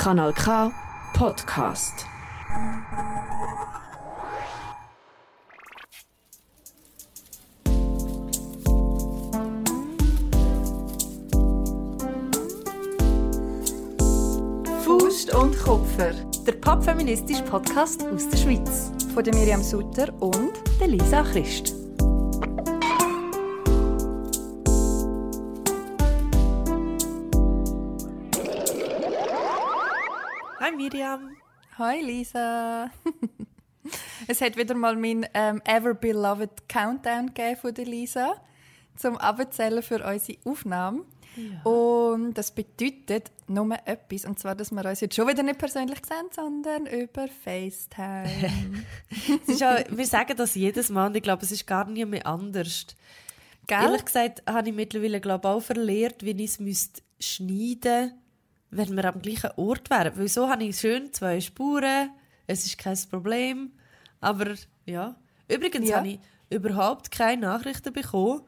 Kanal K Podcast. Faust und Kupfer, der popfeministische Podcast aus der Schweiz. Von der Miriam Sutter und Der Lisa Christ. Miriam. Hi Lisa. es hat wieder mal mein ähm, Ever Beloved Countdown gegeben von der Lisa zum Abzählen für unsere Aufnahme. Und das bedeutet nur etwas, und zwar, dass wir uns jetzt schon wieder nicht persönlich sehen, sondern über FaceTime. Ja, wir sagen das jedes Mal und ich glaube, es ist gar nie mehr anders. Gell? Ehrlich gesagt habe ich mittlerweile glaube auch verlehrt, wie ich es müsste schneiden wenn wir am gleichen Ort wären. Weil so habe ich schön zwei Spuren, es ist kein Problem. Aber ja. Übrigens Ja. habe ich überhaupt keine Nachrichten bekommen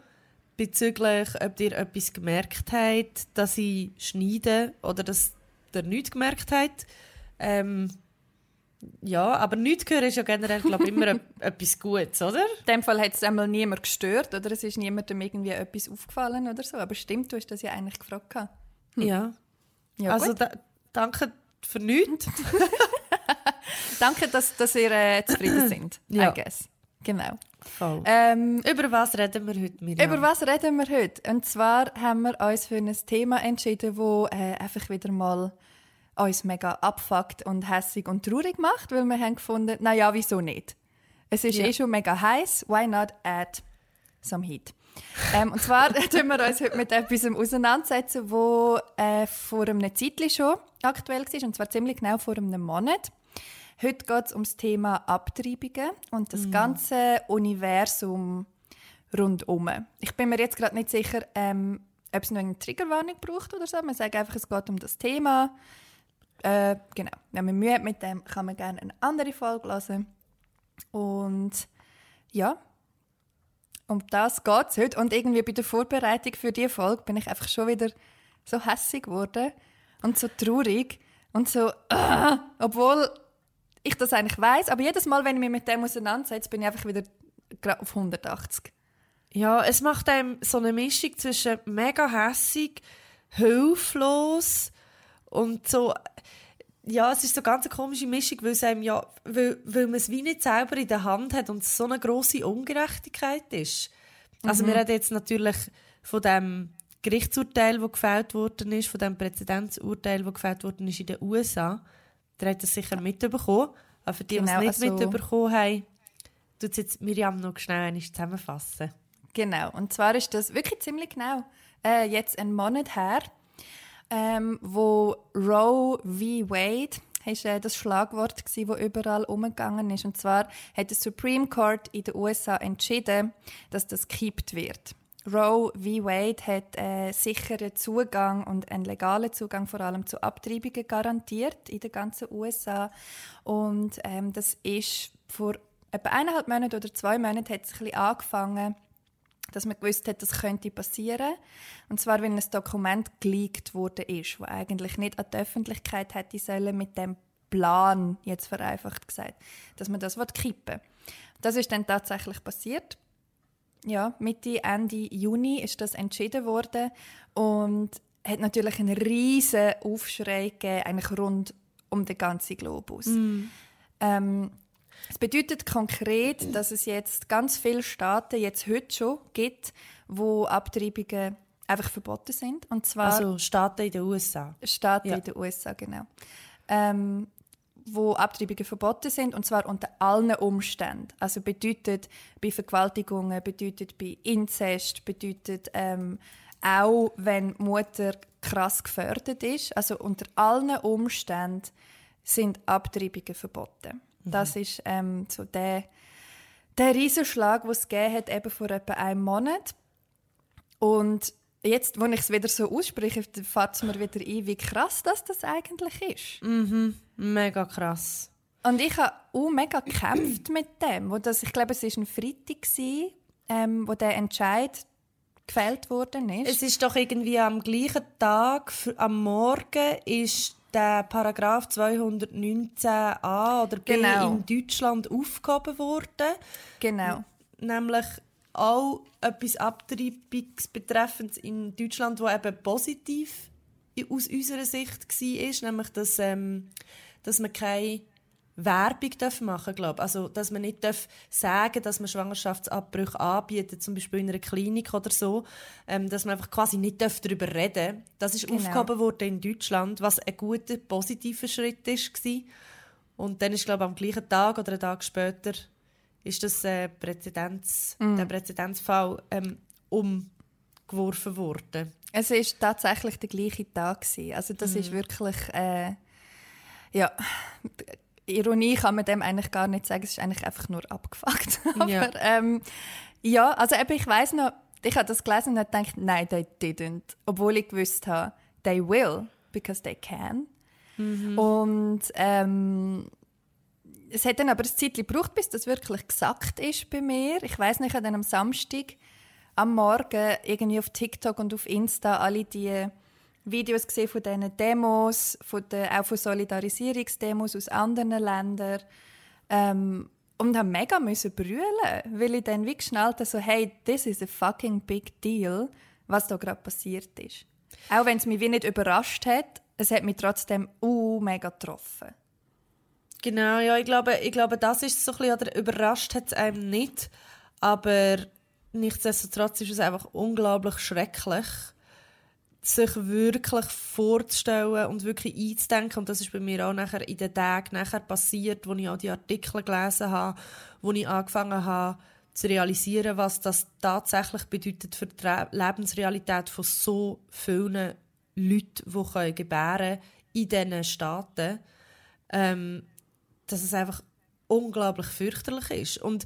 bezüglich, ob ihr etwas gemerkt habt, dass ich schneide oder dass ihr nichts gemerkt habt. Ähm, ja, aber nichts hören ist ja generell, glaube immer e- etwas Gutes, oder? In dem Fall hat es einmal niemand gestört oder es ist niemandem irgendwie etwas aufgefallen oder so. Aber stimmt, du hast das ja eigentlich gefragt. gehabt. Ja. Ja, also da, danke für nichts. Danke, dass, dass ihr äh, zufrieden sind. Ja. I guess. Genau. Voll. Ähm, Über was reden wir heute, Miriam? Über was reden wir heute? Und zwar haben wir uns für ein Thema entschieden, das äh, einfach wieder mal uns mega abfuckt und hässig und traurig macht, weil wir haben gefunden, naja, wieso nicht? Es ist Ja. eh schon mega heiß, why not add some heat? Ähm, und zwar tun wir uns heute mit etwas auseinandersetzen, wo äh, vor einem Zeitchen schon aktuell war, und zwar ziemlich genau vor einem Monat. Heute geht es um das Thema Abtreibungen und das ganze Universum rundum. Ich bin mir jetzt gerade nicht sicher, ähm, ob es noch eine Triggerwarnung braucht oder so. Man sagt einfach, es geht um das Thema. Äh, genau. Wenn man Mühe hat mit dem, kann man gerne eine andere Folge hören. Und ja, um das geht es heute. Und irgendwie bei der Vorbereitung für diese Folge bin ich einfach schon wieder so hässig geworden und so traurig und so, ah, obwohl ich das eigentlich weiß, aber jedes Mal, wenn ich mich mit dem auseinandersetze, bin ich einfach wieder auf 180. Ja, es macht einem so eine Mischung zwischen mega hässig, hilflos und so. Ja, es ist so eine ganz komische Mischung, weil, es einem ja, weil, weil man es wie nicht selber in der Hand hat und es so eine grosse Ungerechtigkeit ist. Also wir reden jetzt natürlich von dem Gerichtsurteil, das gefällt worden ist, von dem Präzedenzurteil, das gefällt worden ist in den USA. Der hat das sicher mitbekommen. Aber für die, die Genau, es nicht also- mitbekommen haben, tut es jetzt Miriam noch schnell zusammenfassen. Genau, und zwar ist das wirklich ziemlich genau äh, jetzt ein Monat her, ähm, wo Roe v. Wade ist, äh, das Schlagwort gsi, wo überall umgegangen ist. Und zwar hat der Supreme Court in den USA entschieden, dass das gekippt wird. Roe v. Wade hat äh, sicheren Zugang und einen legalen Zugang vor allem zu Abtreibungen garantiert in den ganzen USA. Und ähm, das ist vor etwa eineinhalb Monaten oder zwei Monaten hat es ein bisschen angefangen, dass man gewusst hat, das könnte passieren. Und zwar, weil ein Dokument geleakt wurde ist, wo eigentlich nicht an die Öffentlichkeit hätte sollen mit dem Plan, jetzt vereinfacht gesagt, dass man das kippen will. Das ist dann tatsächlich passiert. Ja, Mitte, Ende Juni ist das entschieden worden und hat natürlich einen riesen Aufschrei gegeben, eigentlich rund um den ganzen Globus. Ähm, es bedeutet konkret, dass es jetzt ganz viele Staaten jetzt heute schon gibt, wo Abtreibungen einfach verboten sind. Und zwar Also Staaten in den USA. Staaten Ja. in den USA, genau. Ähm, wo Abtreibungen verboten sind, und zwar unter allen Umständen. Also bedeutet bei Vergewaltigungen, bedeutet bei Inzest, bedeutet ähm, auch, wenn Mutter krass gefördert ist. Also unter allen Umständen sind Abtreibungen verboten. Das ist ähm, so der, der Riesenschlag, den es gegeben hat, eben vor etwa einem Monat. Und jetzt, wo ich es wieder so ausspreche, fällt es mir wieder ein, wie krass das, das eigentlich ist. Mega krass. Und ich habe auch mega gekämpft mit dem. Wo das, ich glaube, es war ein Freitag, gewesen, ähm, wo der Entscheid gefällt worden ist. Es ist doch irgendwie am gleichen Tag, am Morgen, ist der Paragraph 219a oder b Genau. in Deutschland aufgehoben worden. Genau. Nämlich auch etwas Abtreibungsbetreffendes in Deutschland, wo eben positiv aus unserer Sicht war, nämlich dass, ähm, dass man keine Werbung darf machen darf. Also, dass man nicht darf sagen dass man Schwangerschaftsabbrüche anbietet, zum Beispiel in einer Klinik oder so. Ähm, dass man einfach quasi nicht darf darüber reden darf. Das ist Genau. aufgehoben worden in Deutschland, was ein guter, positiver Schritt war. Und dann ist, glaube ich, am gleichen Tag oder einen Tag später ist das äh, Präzedenz, der Präzedenzfall ähm, umgeworfen worden. Es ist tatsächlich der gleiche Tag gewesen. Also das ist wirklich, äh, ja, Ironie kann man dem eigentlich gar nicht sagen. Es ist eigentlich einfach nur abgefuckt. Aber Ja. ähm, ja, also eben, ich weiß noch, ich habe das gelesen und habe gedacht, nein, they didn't. Obwohl ich gewusst habe, they will, because they can. Und ähm, es hat dann aber ein Zeitchen gebraucht, bis das wirklich gesagt ist bei mir. Ich weiß nicht, ich habe dann am Samstag am Morgen irgendwie auf TikTok und auf Insta alle die Videos gesehen von diesen Demos, von der, auch von Solidarisierungsdemos aus anderen Ländern. Ähm, und habe mega müssen brüllen, weil ich dann wie geschnallt habe, so, hey, this is a fucking big deal, was da gerade passiert ist. Auch wenn es mich wie nicht überrascht hat, es hat mich trotzdem uh, mega getroffen. Genau, ja, ich glaube, ich glaube das ist so ein bisschen, oder überrascht hat es einem nicht, aber nichtsdestotrotz ist es einfach unglaublich schrecklich, sich wirklich vorzustellen und wirklich einzudenken. Und das ist bei mir auch nachher in den Tagen nachher passiert, wo ich auch die Artikel gelesen habe, wo ich angefangen habe zu realisieren, was das tatsächlich bedeutet für die Re- Lebensrealität von so vielen Leuten, die können gebären in diesen Staaten. Ähm, dass es einfach unglaublich fürchterlich ist. Und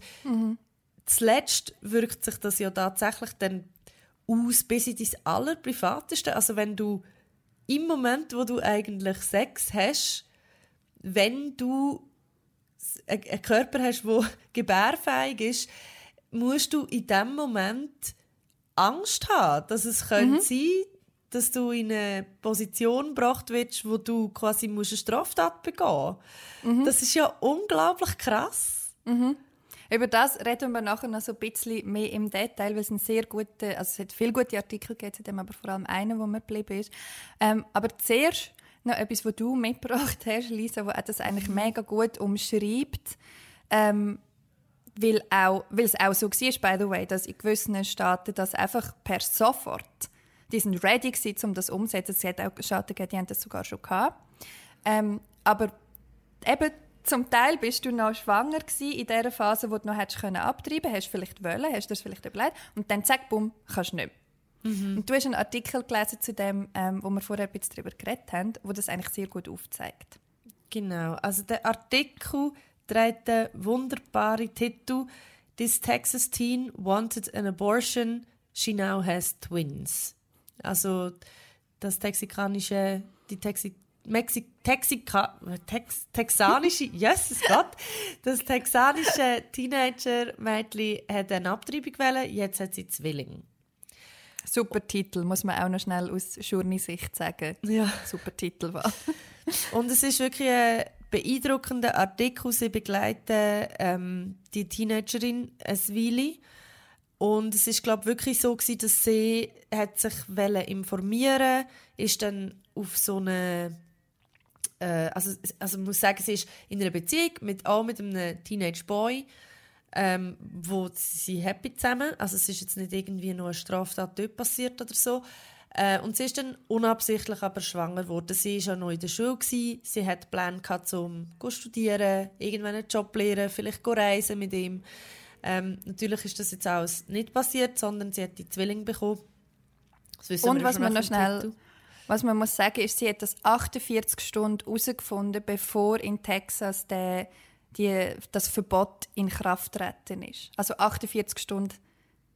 zuletzt wirkt sich das ja tatsächlich dann aus bis in dein allerprivateste. Also wenn du im Moment, wo du eigentlich Sex hast, wenn du einen Körper hast, der gebärfähig ist, musst du in dem Moment Angst haben, dass es könnte sein dass du in eine Position gebracht wirst, wo du quasi musst eine Straftat begehen musst. Das ist ja unglaublich krass. Über das reden wir nachher noch so ein bisschen mehr im Detail, weil es ein sehr gute, also es hat viele gute Artikel gegeben, dem aber vor allem einen, wo mir geblieben ist. Ähm, aber zuerst noch etwas, was du mitgebracht hast, Lisa, wo das eigentlich mega gut umschreibt. Ähm, weil, auch, weil es auch so war, by the way, dass in gewissen Staaten das einfach per sofort, die sind ready gewesen, um das umzusetzen. Es hat auch Staaten gegeben, die haben das sogar schon gehabt. Ähm, aber eben zum Teil bist du noch schwanger gewesen in der Phase, wo du noch hättest können abtreiben, hast vielleicht wollen, hast das vielleicht überlegt und dann zack, bumm, kannst du nicht. mehr. Und du hast einen Artikel gelesen zu dem, ähm, wo wir vorher ein bisschen darüber geredet haben, wo das eigentlich sehr gut aufzeigt. Genau, also der Artikel trägt den wunderbaren Titel This Texas teen wanted an abortion, she now has twins. Also das texikanische, die Texi, Mexi, Texika, Tex, texanische, Jesus Gott, das texanische Teenager-Mädchen hat eine Abtreibung gewählt, jetzt hat sie Zwilling. Super Titel, muss man auch noch schnell aus Journey-Sicht sagen. Ja. Super Titel war. Und es ist wirklich ein beeindruckender Artikel. Sie begleiten ähm, die Teenagerin eine Weile. Und es ist glaube wirklich so gewesen, dass sie hat sich informieren, ist dann auf so eine äh, also, also muss sagen, sie ist in einer Beziehung mit auch mit einem Teenage Boy, ähm, wo sie happy zusammen. Also es ist jetzt nicht irgendwie nur eine Straftat dort passiert oder so. Äh, und sie ist dann unabsichtlich aber schwanger geworden. Sie war ja noch in der Schule. Gewesen. Sie hat Pläne gehabt, um zu studieren, irgendwann einen Job lernen, vielleicht reisen mit ihm. Ähm, natürlich ist das jetzt alles nicht passiert, sondern sie hat die Zwilling bekommen. Und was man noch schnell, Titel. Was man muss sagen, ist, sie hat das 48 Stunden herausgefunden, bevor in Texas der, die, das Verbot in Kraft treten ist. Also 48 Stunden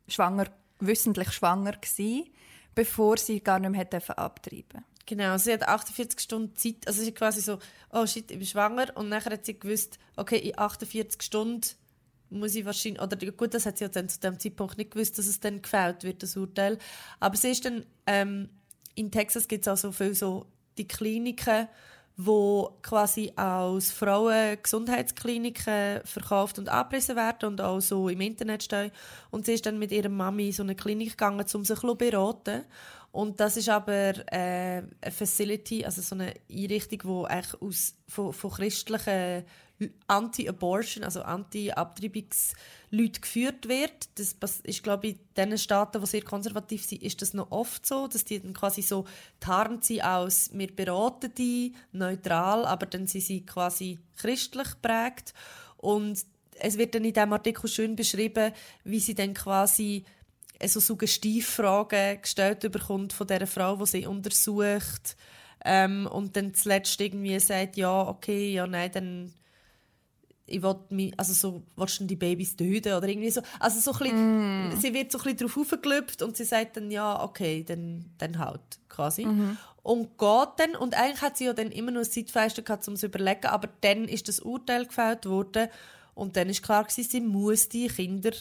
schwanger, wissentlich schwanger gsi, bevor sie gar nicht mehr dürfen abtreiben. Genau, sie hat 48 Stunden Zeit, also sie quasi so, oh shit, ich bin schwanger und nachher hat sie gewusst, okay, in 48 Stunden muss ich wahrscheinlich, oder gut, das hat sie ja dann zu dem Zeitpunkt nicht gewusst, dass es dann gefällt wird, das Urteil. Aber sie ist dann, ähm, in Texas gibt es auch so viele so die Kliniken, wo quasi aus Frauengesundheitskliniken verkauft und abgerissen werden und auch so im Internet stehen. Und sie ist dann mit ihrer Mami in so eine Klinik gegangen, um sich zu beraten. Und das ist aber äh, eine Facility, also so eine Einrichtung, die aus, von, von christlichen Anti-Abortion, also Anti-Abtreibungsleuten geführt wird. Das ist, glaube ich, in den Staaten, die sehr konservativ sind, ist das noch oft so, dass die dann quasi so tarnt sie aus, wir beraten die, neutral, aber dann sind sie quasi christlich prägt. Und es wird dann in diesem Artikel schön beschrieben, wie sie dann quasi so Suggestivfragen gestellt bekommt von der Frau, die sie untersucht. Ähm, und dann zuletzt irgendwie sagt, ja, okay, ja, nein, dann ich will mich, also so, willst du die Babys töten oder irgendwie so. Also so ein bisschen, mm. sie wird so ein bisschen drauf aufgelöpft und sie sagt dann, ja, okay, dann, dann halt, quasi. Mhm. Und geht dann, und eigentlich hat sie ja dann immer noch ein Zeitfenster gehabt, um zu überlegen, aber dann ist das Urteil gefällt worden und dann ist klar gewesen, sie muss die Kinder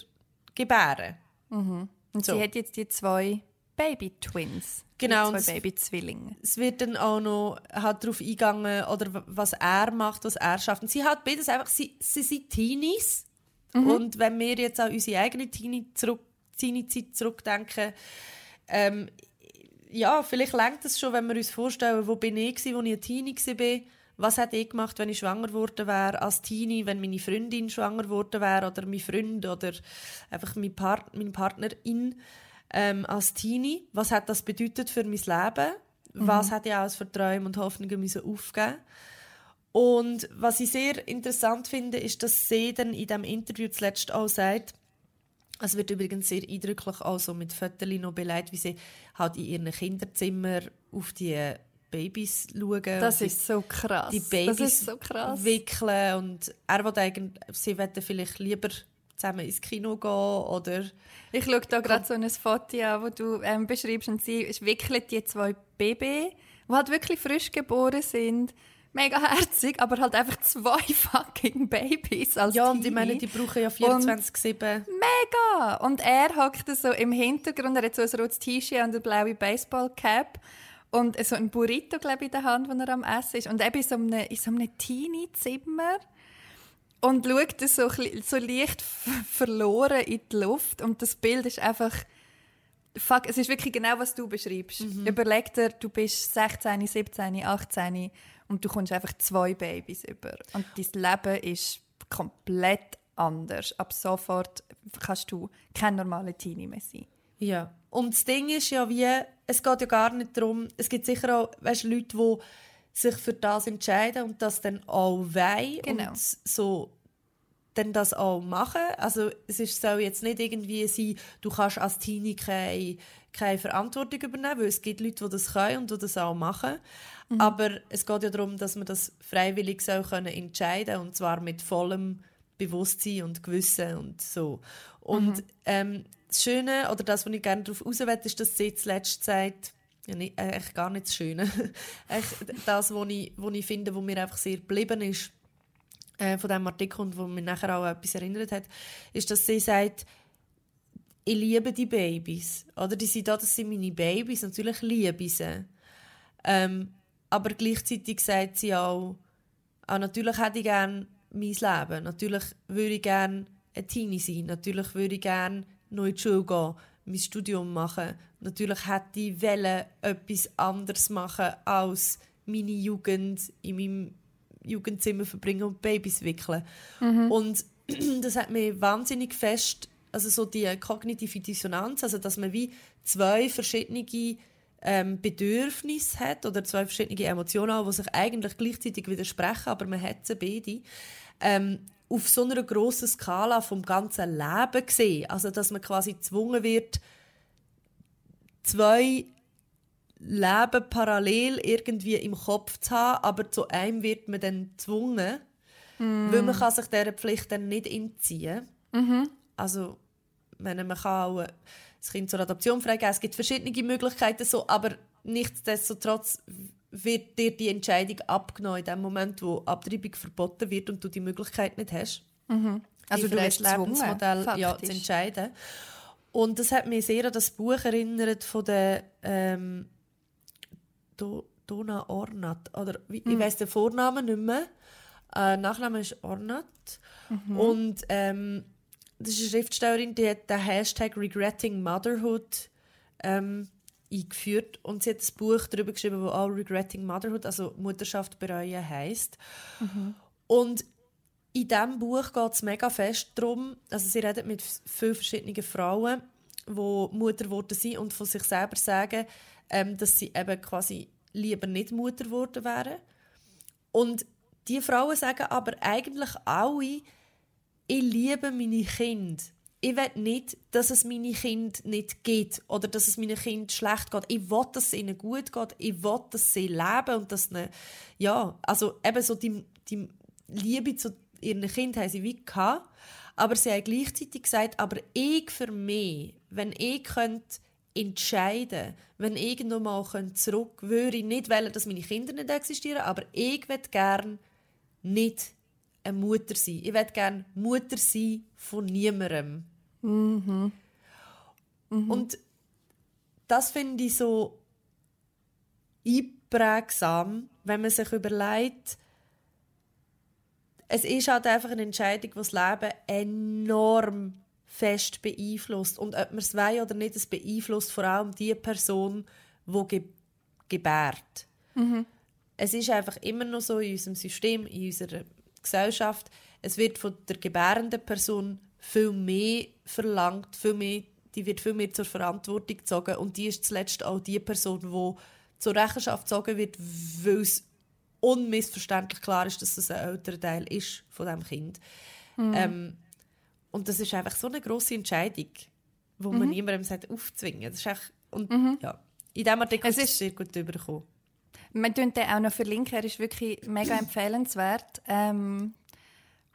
gebären. Mhm. Und so. sie hat jetzt die zwei Baby-Twins. Genau. Die zwei Baby-Zwillinge. Es wird dann auch noch halt darauf eingegangen, oder was er macht, was er schafft. Und sie hat beides einfach, sie, sie sind Teenies. Mhm. Und wenn wir jetzt an unsere eigene Teenie-Zeit zurück, Teenie zurückdenken, ähm, ja, vielleicht lenkt es schon, wenn wir uns vorstellen, wo bin ich wo ich ein Teenie war, was hätte ich gemacht, wenn ich schwanger geworden wäre als Teenie, wenn meine Freundin schwanger geworden wäre oder mein Freund oder einfach mein Part meine Partnerin ähm, als Teenie. Was hat das bedeutet für mein Leben? Mhm. Was hat ich auch als Verträume und Hoffnungen müssen aufgeben und was ich sehr interessant finde, ist, dass sie dann in diesem Interview zuletzt auch sagt, es wird übrigens sehr eindrücklich auch so mit Fotos noch beleidigt, wie sie halt in ihren Kinderzimmer auf die Babys schauen. Das ist so krass. Die Babys so krass. wickeln und er will eigentlich, sie wollen vielleicht lieber zusammen ins Kino gehen oder... Ich schaue da gerade so ein Foto an, wo du ähm, beschreibst und sie wickelt die zwei Babys, die halt wirklich frisch geboren sind. Mega herzig, aber halt einfach zwei fucking Babys als Ja, und ich meine, die brauchen ja 24-7. Mega! Und er hockt so im Hintergrund, er hat so ein rotes T-Shirt und eine blaue Baseballcap und so ein Burrito, glaube ich, in der Hand, wo er am Essen ist. Und eben in so einem, in so einem Teenie-Zimmer und schaut so, so leicht verloren in die Luft und das Bild ist einfach fuck, es ist wirklich genau, was du beschreibst. Mhm. Überleg dir, du bist 16, 17, 18 und du kommst einfach zwei Babys über und dein Leben ist komplett anders. Ab sofort kannst du kein normaler Teenie mehr sein. Ja. Und das Ding ist ja wie, es geht ja gar nicht darum, es gibt sicher auch weißt, Leute, die sich für das entscheiden und das dann auch wollen genau. und so dann das auch machen. Also es ist, soll jetzt nicht irgendwie sein, du kannst als Teenie keine, keine Verantwortung übernehmen, weil es gibt Leute, die das können und die das auch machen. Mhm. Aber es geht ja darum, dass man das freiwillig soll können entscheiden und zwar mit vollem Bewusstsein und Gewissen und so. Und mhm. ähm, das Schöne, oder das, was ich gerne darauf raus will, ist, dass sie zuletzt sagt, ja, nicht, äh, eigentlich gar nicht das Schöne. das, was ich, ich finde, was mir einfach sehr geblieben ist äh, von diesem Artikel und wo mich nachher auch etwas erinnert hat, ist, dass sie sagt, ich liebe die Babys. Oder die sind da, das sind meine Babys, natürlich liebe ich sie. Ähm, aber gleichzeitig sagt sie auch, auch natürlich hätte ich gerne mein Leben. Natürlich würde ich gerne ein Teenie sein. Natürlich würde ich gerne noch in die Schule gehen, mein Studium machen. Natürlich hätte ich wollen, etwas anderes machen als meine Jugend in meinem Jugendzimmer verbringen und Babys wickeln. Mhm. Und das hat mir wahnsinnig fest, also so die kognitive Dissonanz, also dass man wie zwei verschiedene ähm, Bedürfnisse hat oder zwei verschiedene Emotionen, die sich eigentlich gleichzeitig widersprechen, aber man hat sie beide. Ähm, auf so einer grossen Skala vom ganzen Leben gesehen. Also, dass man quasi gezwungen wird, zwei Leben parallel irgendwie im Kopf zu haben, aber zu einem wird man dann gezwungen, mm. weil man kann sich dieser Pflicht dann nicht entziehen. Mhm. Also, meine, man kann auch das Kind zur Adoption freigeben, es gibt verschiedene Möglichkeiten, so, aber nichtsdestotrotz wird dir die Entscheidung abgenommen in dem Moment, wo Abtreibung verboten wird und du die Möglichkeit nicht hast. Mhm. Also du hast Lebensmodell ja, zu entscheiden. Und das hat mich sehr an das Buch erinnert von der ähm, Do Dona Ornat. Oder, wie, Ich weiß den Vornamen nicht mehr. Äh, Nachname ist Ornat. Und ähm, das ist eine Schriftstellerin, die hat den Hashtag Regretting Motherhood ähm, eingeführt. Und sie hat ein Buch darüber geschrieben, wo auch Regretting Motherhood, also Mutterschaft bereuen, heisst. Und in diesem Buch geht es mega fest darum, also sie redet mit vielen verschiedenen Frauen, die Mutter geworden sind und von sich selber sagen, ähm, dass sie eben quasi lieber nicht Mutter geworden wären. Und die Frauen sagen aber eigentlich alle, ich liebe meine Kinder. Ich will nicht, dass es meine Kinder nicht geht oder dass es meinen Kindern schlecht geht. Ich will, dass es ihnen gut geht. Ich will, dass sie leben und dass ihnen, ja, also eben so die, die Liebe zu ihren Kindern haben sie wie gehabt. Aber sie haben gleichzeitig gesagt, aber ich für mich, wenn ich könnte entscheiden, wenn ich irgendwann mal könnte zurück, würde ich nicht wollen, dass meine Kinder nicht existieren, aber ich würde gerne nicht eine Mutter sein. Ich würde gerne Mutter sein von niemandem. Und das finde ich so einprägsam, wenn man sich überlegt, es ist halt einfach eine Entscheidung, die das Leben enorm fest beeinflusst. Und ob man es will oder nicht, es beeinflusst vor allem die Person, die ge gebärt. Es ist einfach immer noch so in unserem System, in unserer Gesellschaft, es wird von der gebärenden Person viel mehr verlangt, viel mehr, die wird viel mehr zur Verantwortung gezogen und die ist zuletzt auch die Person, die zur Rechenschaft gezogen wird, weil es unmissverständlich klar ist, dass es ein älterer Teil ist von dem Kind. Ähm, und das ist einfach so eine große Entscheidung, wo man niemandem sagt, aufzwingen. Das ist echt, und ja, in diesem Artikel Es ist es sehr gut übergekommen. Wir tun den auch noch verlinken, er ist wirklich mega empfehlenswert. Ähm,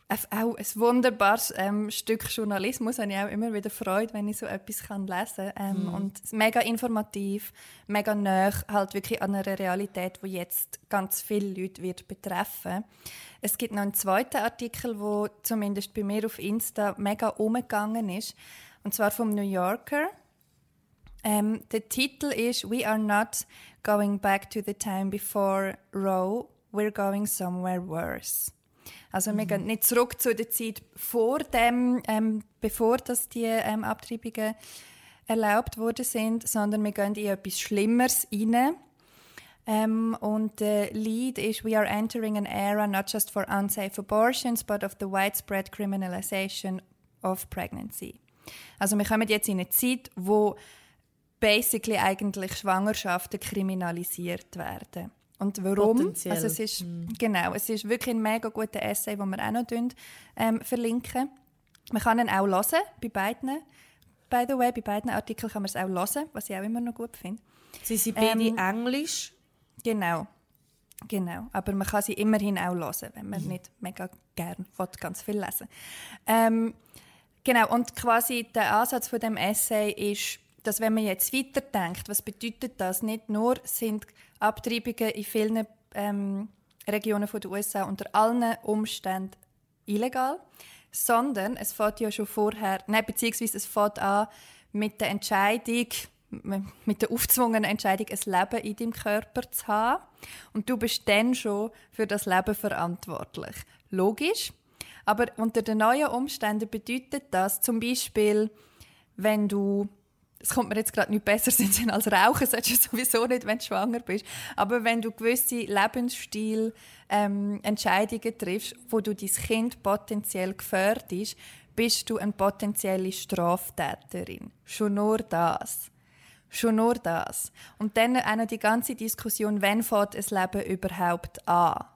auch ein wunderbares ähm, Stück Journalismus, habe ich auch immer wieder Freude, wenn ich so etwas kann lesen kann. Ähm, Und mega informativ, mega nah, halt wirklich an einer Realität, die jetzt ganz viele Leute wird betreffen. Es gibt noch einen zweiten Artikel, wo zumindest bei mir auf Insta mega umgegangen ist, und zwar vom New Yorker. Ähm, der Titel ist We are not going back to the time before Roe, we're going somewhere worse. Also wir gehen nicht zurück zu der Zeit vor dem, ähm, bevor das die ähm, Abtreibungen erlaubt worden sind, sondern wir gehen in etwas Schlimmeres rein. Ähm, und der Lead ist We are entering an era not just for unsafe abortions, but of the widespread criminalization of pregnancy. Also wir kommen jetzt in eine Zeit, wo basically eigentlich Schwangerschaften kriminalisiert werden. Und warum? Potenziell. Also es ist, Genau, es ist wirklich ein mega guter Essay, den wir auch noch ähm, verlinken. Man kann ihn auch hören, bei beiden. By the way, bei beiden Artikeln kann man es auch hören, was ich auch immer noch gut finde. Sie sind beide Ähm, Englisch. Genau. Genau. Aber man kann sie immerhin auch hören, wenn man nicht mega gern will, ganz viel lesen ähm, Genau. Und quasi der Ansatz von dem Essay ist, dass wenn man jetzt weiterdenkt, was bedeutet das? Nicht nur sind Abtreibungen in vielen ähm, Regionen der USA unter allen Umständen illegal, sondern es fängt ja schon vorher, nein, beziehungsweise es fängt an mit der Entscheidung, mit der aufgezwungenen Entscheidung, ein Leben in deinem Körper zu haben. Und du bist dann schon für das Leben verantwortlich. Logisch. Aber unter den neuen Umständen bedeutet das zum Beispiel, wenn du es kommt mir jetzt gerade nicht besser Sinn als Rauchen, solltest du sowieso nicht, wenn du schwanger bist. Aber wenn du gewisse Lebensstil ähm, triffst, wo du dein Kind potenziell gefährdest, bist du eine potenzielle Straftäterin. Schon nur das. Schon nur das. Und dann auch noch die ganze Diskussion, wann fängt ein Leben überhaupt an?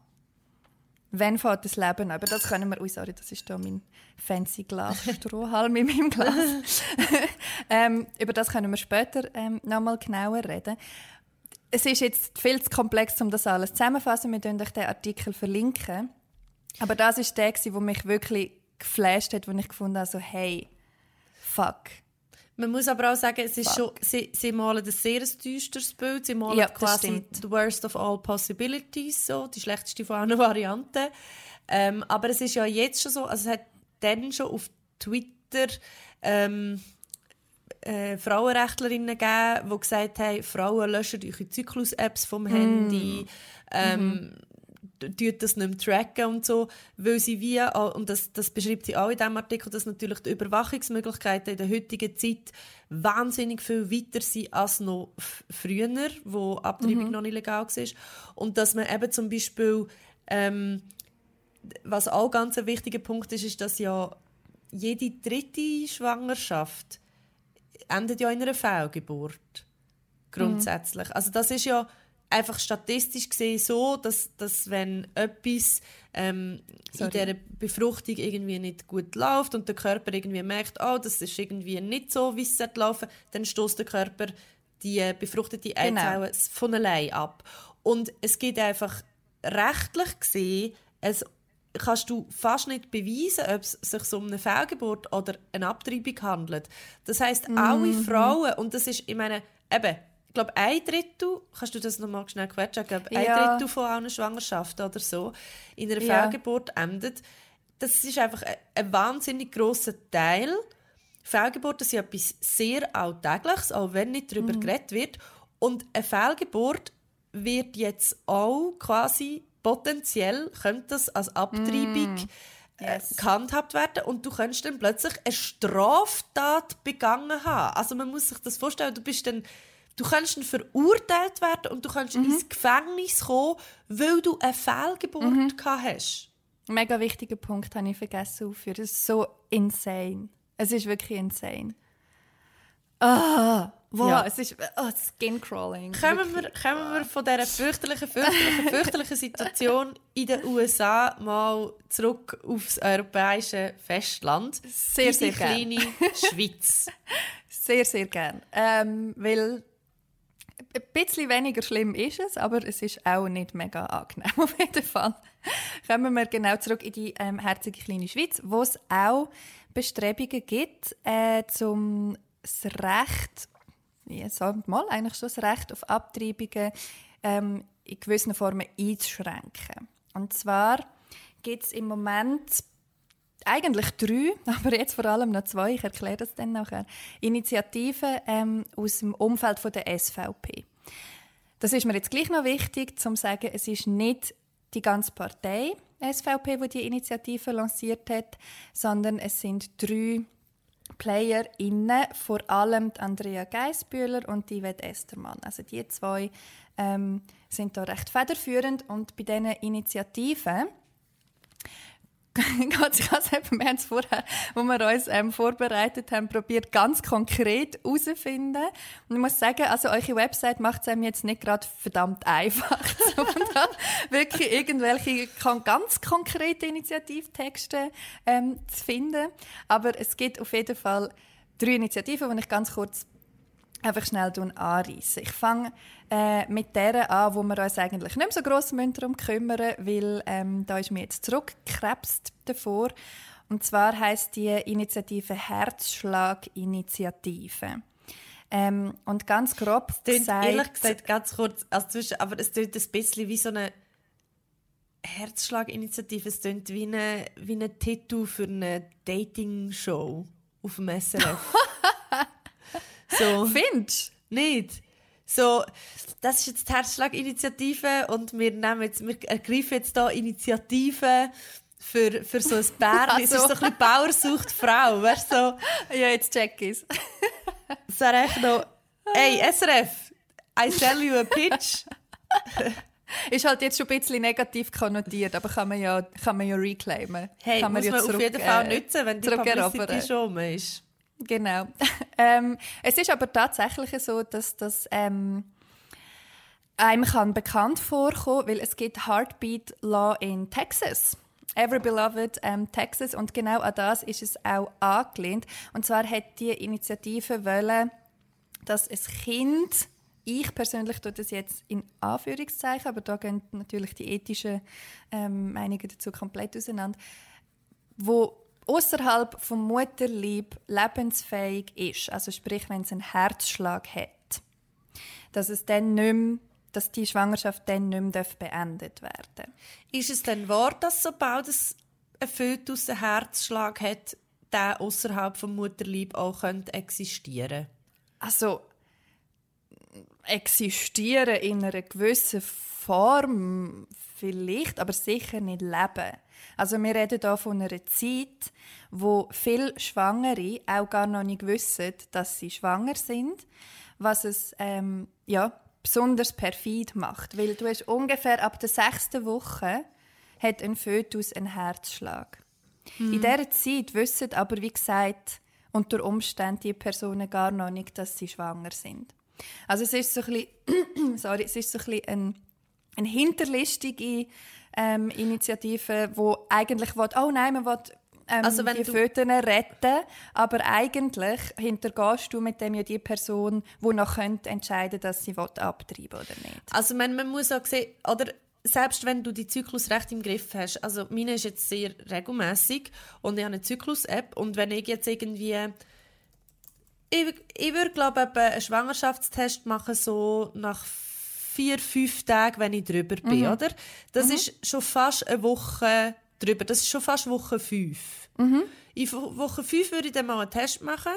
Wann fängt das Leben an? Aber das können wir... Ui, sorry, das ist da mein fancy Glas Strohhalm in meinem Glas. ähm, über das können wir später ähm, nochmal genauer reden. Es ist jetzt viel zu komplex, um das alles zusammenzufassen. Wir werden euch den Artikel verlinken. Aber das ist der, der mich wirklich geflasht hat, wo ich gefunden habe, so, hey, fuck. Man muss aber auch sagen, es ist Fuck. schon, sie, sie malen ein sehr düsteres Bild. Sie malen Ja, quasi the worst of all possibilities, so, die schlechteste von allen Varianten. Ähm, aber es ist ja jetzt schon so, also es hat dann schon auf Twitter ähm, äh, Frauenrechtlerinnen gegeben, die gesagt haben, Frauen löschen eure Zyklus-Apps vom Handy, ähm, tut das nicht mehr tracken und so, weil sie wie, und das, das beschreibt sie auch in diesem Artikel, dass natürlich die Überwachungsmöglichkeiten in der heutigen Zeit wahnsinnig viel weiter sind als noch früher, wo Abtreibung noch nicht legal war. Und dass man eben zum Beispiel, ähm, was auch ganz ein wichtiger Punkt ist, ist, dass ja jede dritte Schwangerschaft endet ja in einer Fehlgeburt. Grundsätzlich. Also das ist ja einfach statistisch gesehen so, dass, dass wenn etwas ähm, in dieser Befruchtung irgendwie nicht gut läuft und der Körper irgendwie merkt, oh, das ist irgendwie nicht so, wie es laufen, dann stößt der Körper die befruchtete Genau. Eizelle von allein ab. Und es geht einfach rechtlich gesehen, es kannst du fast nicht beweisen, ob es sich um eine Fehlgeburt oder eine Abtreibung handelt. Das heißt, alle Frauen, und das ist, ich meine, eben, ich glaube, ein Drittel, kannst du das nochmal schnell quetschen, ein Ja. Drittel von allen Schwangerschaften oder so in einer Ja. Fehlgeburt endet. Das ist einfach ein, ein wahnsinnig grosser Teil. Fehlgeburten sind etwas sehr Alltägliches, auch wenn nicht darüber Mhm. geredet wird. Und eine Fehlgeburt wird jetzt auch quasi potenziell, könnte das als Abtreibung Mhm. äh, gehandhabt werden und du könntest dann plötzlich eine Straftat begangen haben. Also man muss sich das vorstellen, du bist dann Du kannst dann verurteilt werden und du kannst Mhm. ins Gefängnis kommen, weil du eine Fehlgeburt Mhm. gehabt hast. Mega wichtiger Punkt habe ich vergessen aufzuführen. Das ist so insane. Es ist wirklich insane. Ah, wow, Ja. es ist oh, Skin-Crawling. Kommen wir, kommen wir von dieser fürchterlichen, fürchterlichen, fürchterlichen Situation in den USA mal zurück aufs europäische Festland. Sehr, sehr die gern. kleine Schweiz. Sehr, sehr gern. Ähm, weil ein bisschen weniger schlimm ist es, aber es ist auch nicht mega angenehm auf jeden Fall. Kommen wir genau zurück in die ähm, herzige kleine Schweiz, wo es auch Bestrebungen gibt, äh, zum das Recht, ja, sagen mal, eigentlich schon das Recht auf Abtreibungen ähm, in gewissen Formen einzuschränken. Und zwar gibt es im Moment eigentlich drei, aber jetzt vor allem noch zwei, ich erkläre das dann nachher, Initiativen ähm, aus dem Umfeld von der SVP. Das ist mir jetzt gleich noch wichtig, zum zu sagen, es ist nicht die ganze Partei SVP, die die Initiative lanciert hat, sondern es sind drei PlayerInnen, vor allem die Andrea Geisbühler und die Yvette Estermann. Also die zwei ähm, sind da recht federführend und bei diesen Initiativen Ganz, ganz eben, wir haben es vorher, wo wir uns ähm, vorbereitet haben, probiert ganz konkret herauszufinden. Und ich muss sagen, also eure Website macht es einem jetzt nicht gerade verdammt einfach, da wirklich irgendwelche ganz konkrete Initiativtexte ähm, zu finden. Aber es gibt auf jeden Fall drei Initiativen, die ich ganz kurz einfach schnell anreißen. Ich fange äh, mit der an, wo wir uns eigentlich nicht mehr so gross darum kümmern weil ähm, da ist mir jetzt zurückgekrebst davor. Und zwar heißt die Initiative Herzschlag-Initiative. Ähm, und ganz grob Tönt, gesagt, ehrlich gesagt, ganz kurz, also zwischen, aber es klingt ein bisschen wie so eine Herzschlaginitiative. Es klingt wie ein wie eine Titel für eine Dating-Show auf dem SRF. so, findest nicht. So, das ist jetzt die Herzschlaginitiative und wir, nehmen jetzt, wir ergreifen jetzt hier Initiativen für, für so ein Bärli. Es ist so Also. ein bisschen Bauer sucht Frau, weißt du? So, ja, jetzt check ich's. es wäre echt noch, hey, SRF, I sell you a pitch. Ist halt jetzt schon ein bisschen negativ konnotiert, aber kann man ja, kann man ja reclaimen. Hey, kann muss man auf zurück, jeden Fall äh, nutzen, wenn die. Publicity schon ist. Genau. ähm, es ist aber tatsächlich so, dass das ähm, einem kann bekannt vorkommen, weil es gibt Heartbeat Law in Texas. Every Beloved ähm, Texas und genau an das ist es auch angelehnt. Und zwar hat die Initiative wollen, dass ein Kind, ich persönlich tue das jetzt in Anführungszeichen, aber da gehen natürlich die ethischen ähm, Meinungen dazu komplett auseinander, wo außerhalb vom Mutterlieb lebensfähig ist, also sprich, wenn es einen Herzschlag hat, dass es dann nicht mehr, dass die Schwangerschaft dann nicht mehr beendet werden Ist es denn wahr, dass sobald es ein Fötus einen Herzschlag hat, der außerhalb vom Mutterleib auch könnte existieren? Also existieren in einer gewissen Form vielleicht, aber sicher nicht leben. Also wir reden hier von einer Zeit, wo viele Schwangere auch gar noch nicht wissen, dass sie schwanger sind, was es ähm, ja, besonders perfid macht. Weil du hast ungefähr ab der sechsten Woche hat ein Fötus einen Herzschlag. In dieser Zeit wissen aber, wie gesagt, unter Umständen die Personen gar noch nicht, dass sie schwanger sind. Also es ist so ein bisschen, sorry, es ist so ein bisschen ein, eine hinterlistige ähm, Initiative, wo eigentlich will, oh nein, man will ähm, Also wenn die Föten retten, aber eigentlich hintergehst du mit dem ja die Person, die noch könnte entscheiden, dass sie will abtreiben oder nicht. Also man, man muss auch sehen, oder selbst wenn du die Zyklus recht im Griff hast, also meine ist jetzt sehr regelmäßig und ich habe eine Zyklus-App und wenn ich jetzt irgendwie ich, ich würde glaube ich einen Schwangerschaftstest machen so nach vier, fünf Tagen, wenn ich drüber bin, oder? Das ist schon fast eine Woche drüber, das ist schon fast Woche fünf. In Wo- Woche fünf würde ich dann mal einen Test machen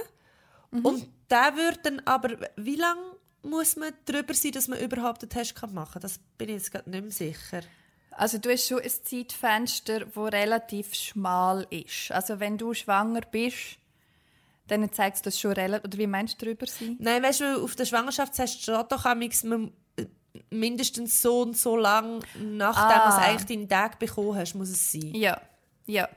und der würde dann aber, wie lange muss man drüber sein, dass man überhaupt einen Test kann machen kann? Das bin ich jetzt gerade nicht mehr sicher. Also du hast schon ein Zeitfenster, das relativ schmal ist. Also wenn du schwanger bist, dann zeigt es das schon relativ... Oder wie meinst du drüber sein? Nein, weißt du, auf der Schwangerschaftstest steht doch amigs, man äh, mindestens so und so lang, nachdem Ah. du eigentlich deinen Tag bekommen hast, muss es sein. Ja, ja.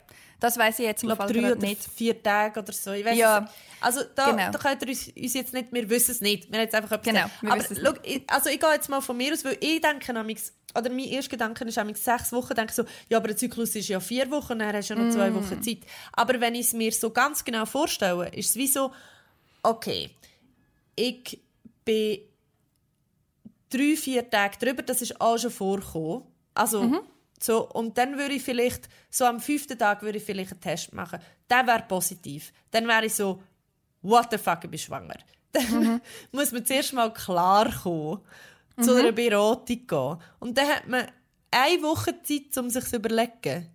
Das weiß ich jetzt Ich im glaube, Fall drei oder nicht. vier Tage oder so. Ich weiss Ja. es nicht. Also da, Genau. da könnt ihr uns, uns jetzt nicht, wir wissen es nicht. Wir haben jetzt einfach etwas Genau, wir Aber wissen es schau, ich, also ich gehe jetzt mal von mir aus, weil ich denke oder mein erster Gedanke ist amigs sechs Wochen, denke ich so, ja, aber der Zyklus ist ja vier Wochen, dann hast du ja noch zwei Mm. Wochen Zeit. Aber wenn ich es mir so ganz genau vorstelle, ist es wie so, okay, ich bin drei, vier Tage drüber, das ist auch schon vorgekommen. Also, Mhm. So, und dann würde ich vielleicht, so am fünften Tag würde ich vielleicht einen Test machen. Der wäre positiv. Dann wäre ich so, what the fuck, ich bin schwanger. Dann Mhm. muss man zuerst mal klar kommen, zu einer Beratung gehen. Und dann hat man eine Woche Zeit, um sich zu überlegen.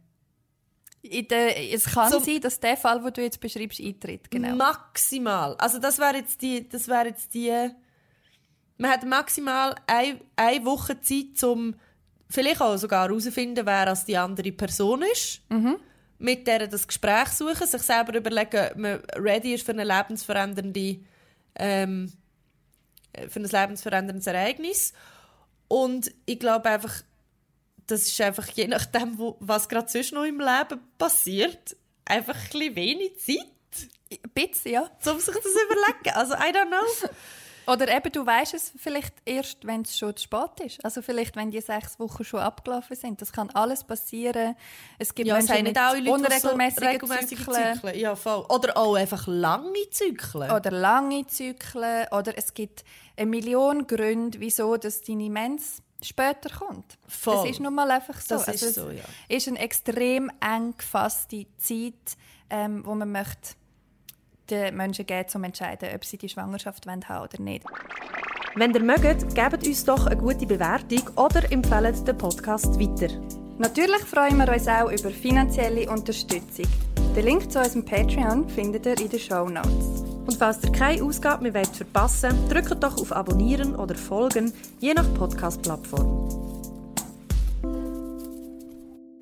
Der, es kann Zum- sein, dass der Fall, den du jetzt beschreibst, eintritt. Genau. Maximal. Also das wäre jetzt die, das wäre jetzt die. Man hat maximal eine, eine Woche Zeit, um vielleicht auch sogar herauszufinden, wer als die andere Person ist. Mit der das Gespräch suchen, sich selber überlegen, ob man ready ist für eine lebensverändernde, ähm, für ein lebensveränderndes Ereignis. Und ich glaube einfach, das ist einfach je nachdem, wo, was gerade sonst noch im Leben passiert, einfach ein wenig Zeit Ein bisschen, ja. um sich das überlegen. Also, I don't know. Oder eben, du weißt es vielleicht erst, wenn es schon zu spät ist. Also vielleicht, wenn die sechs Wochen schon abgelaufen sind. Das kann alles passieren. Es gibt Ja, es Menschen mit nicht alle Leute, die so regelmäßige Zyklen. Zyklen. Ja, voll. Oder auch einfach lange Zyklen. Oder lange Zyklen. Oder es gibt eine Million Gründe, wieso dass deine Mens später kommt. Voll. Es ist nun mal einfach so. Das ist also so, es ja. ist eine extrem eng gefasste Zeit, ähm, wo man möchte den Menschen geben, um zu entscheiden, ob sie die Schwangerschaft haben wollen oder nicht. Wenn ihr mögt, gebt uns doch eine gute Bewertung oder empfehlt den Podcast weiter. Natürlich freuen wir uns auch über finanzielle Unterstützung. Den Link zu unserem Patreon findet ihr in den Show Notes. Und falls ihr keine Ausgabe mehr wollt verpassen drückt doch auf Abonnieren oder Folgen, je nach Podcast-Plattform.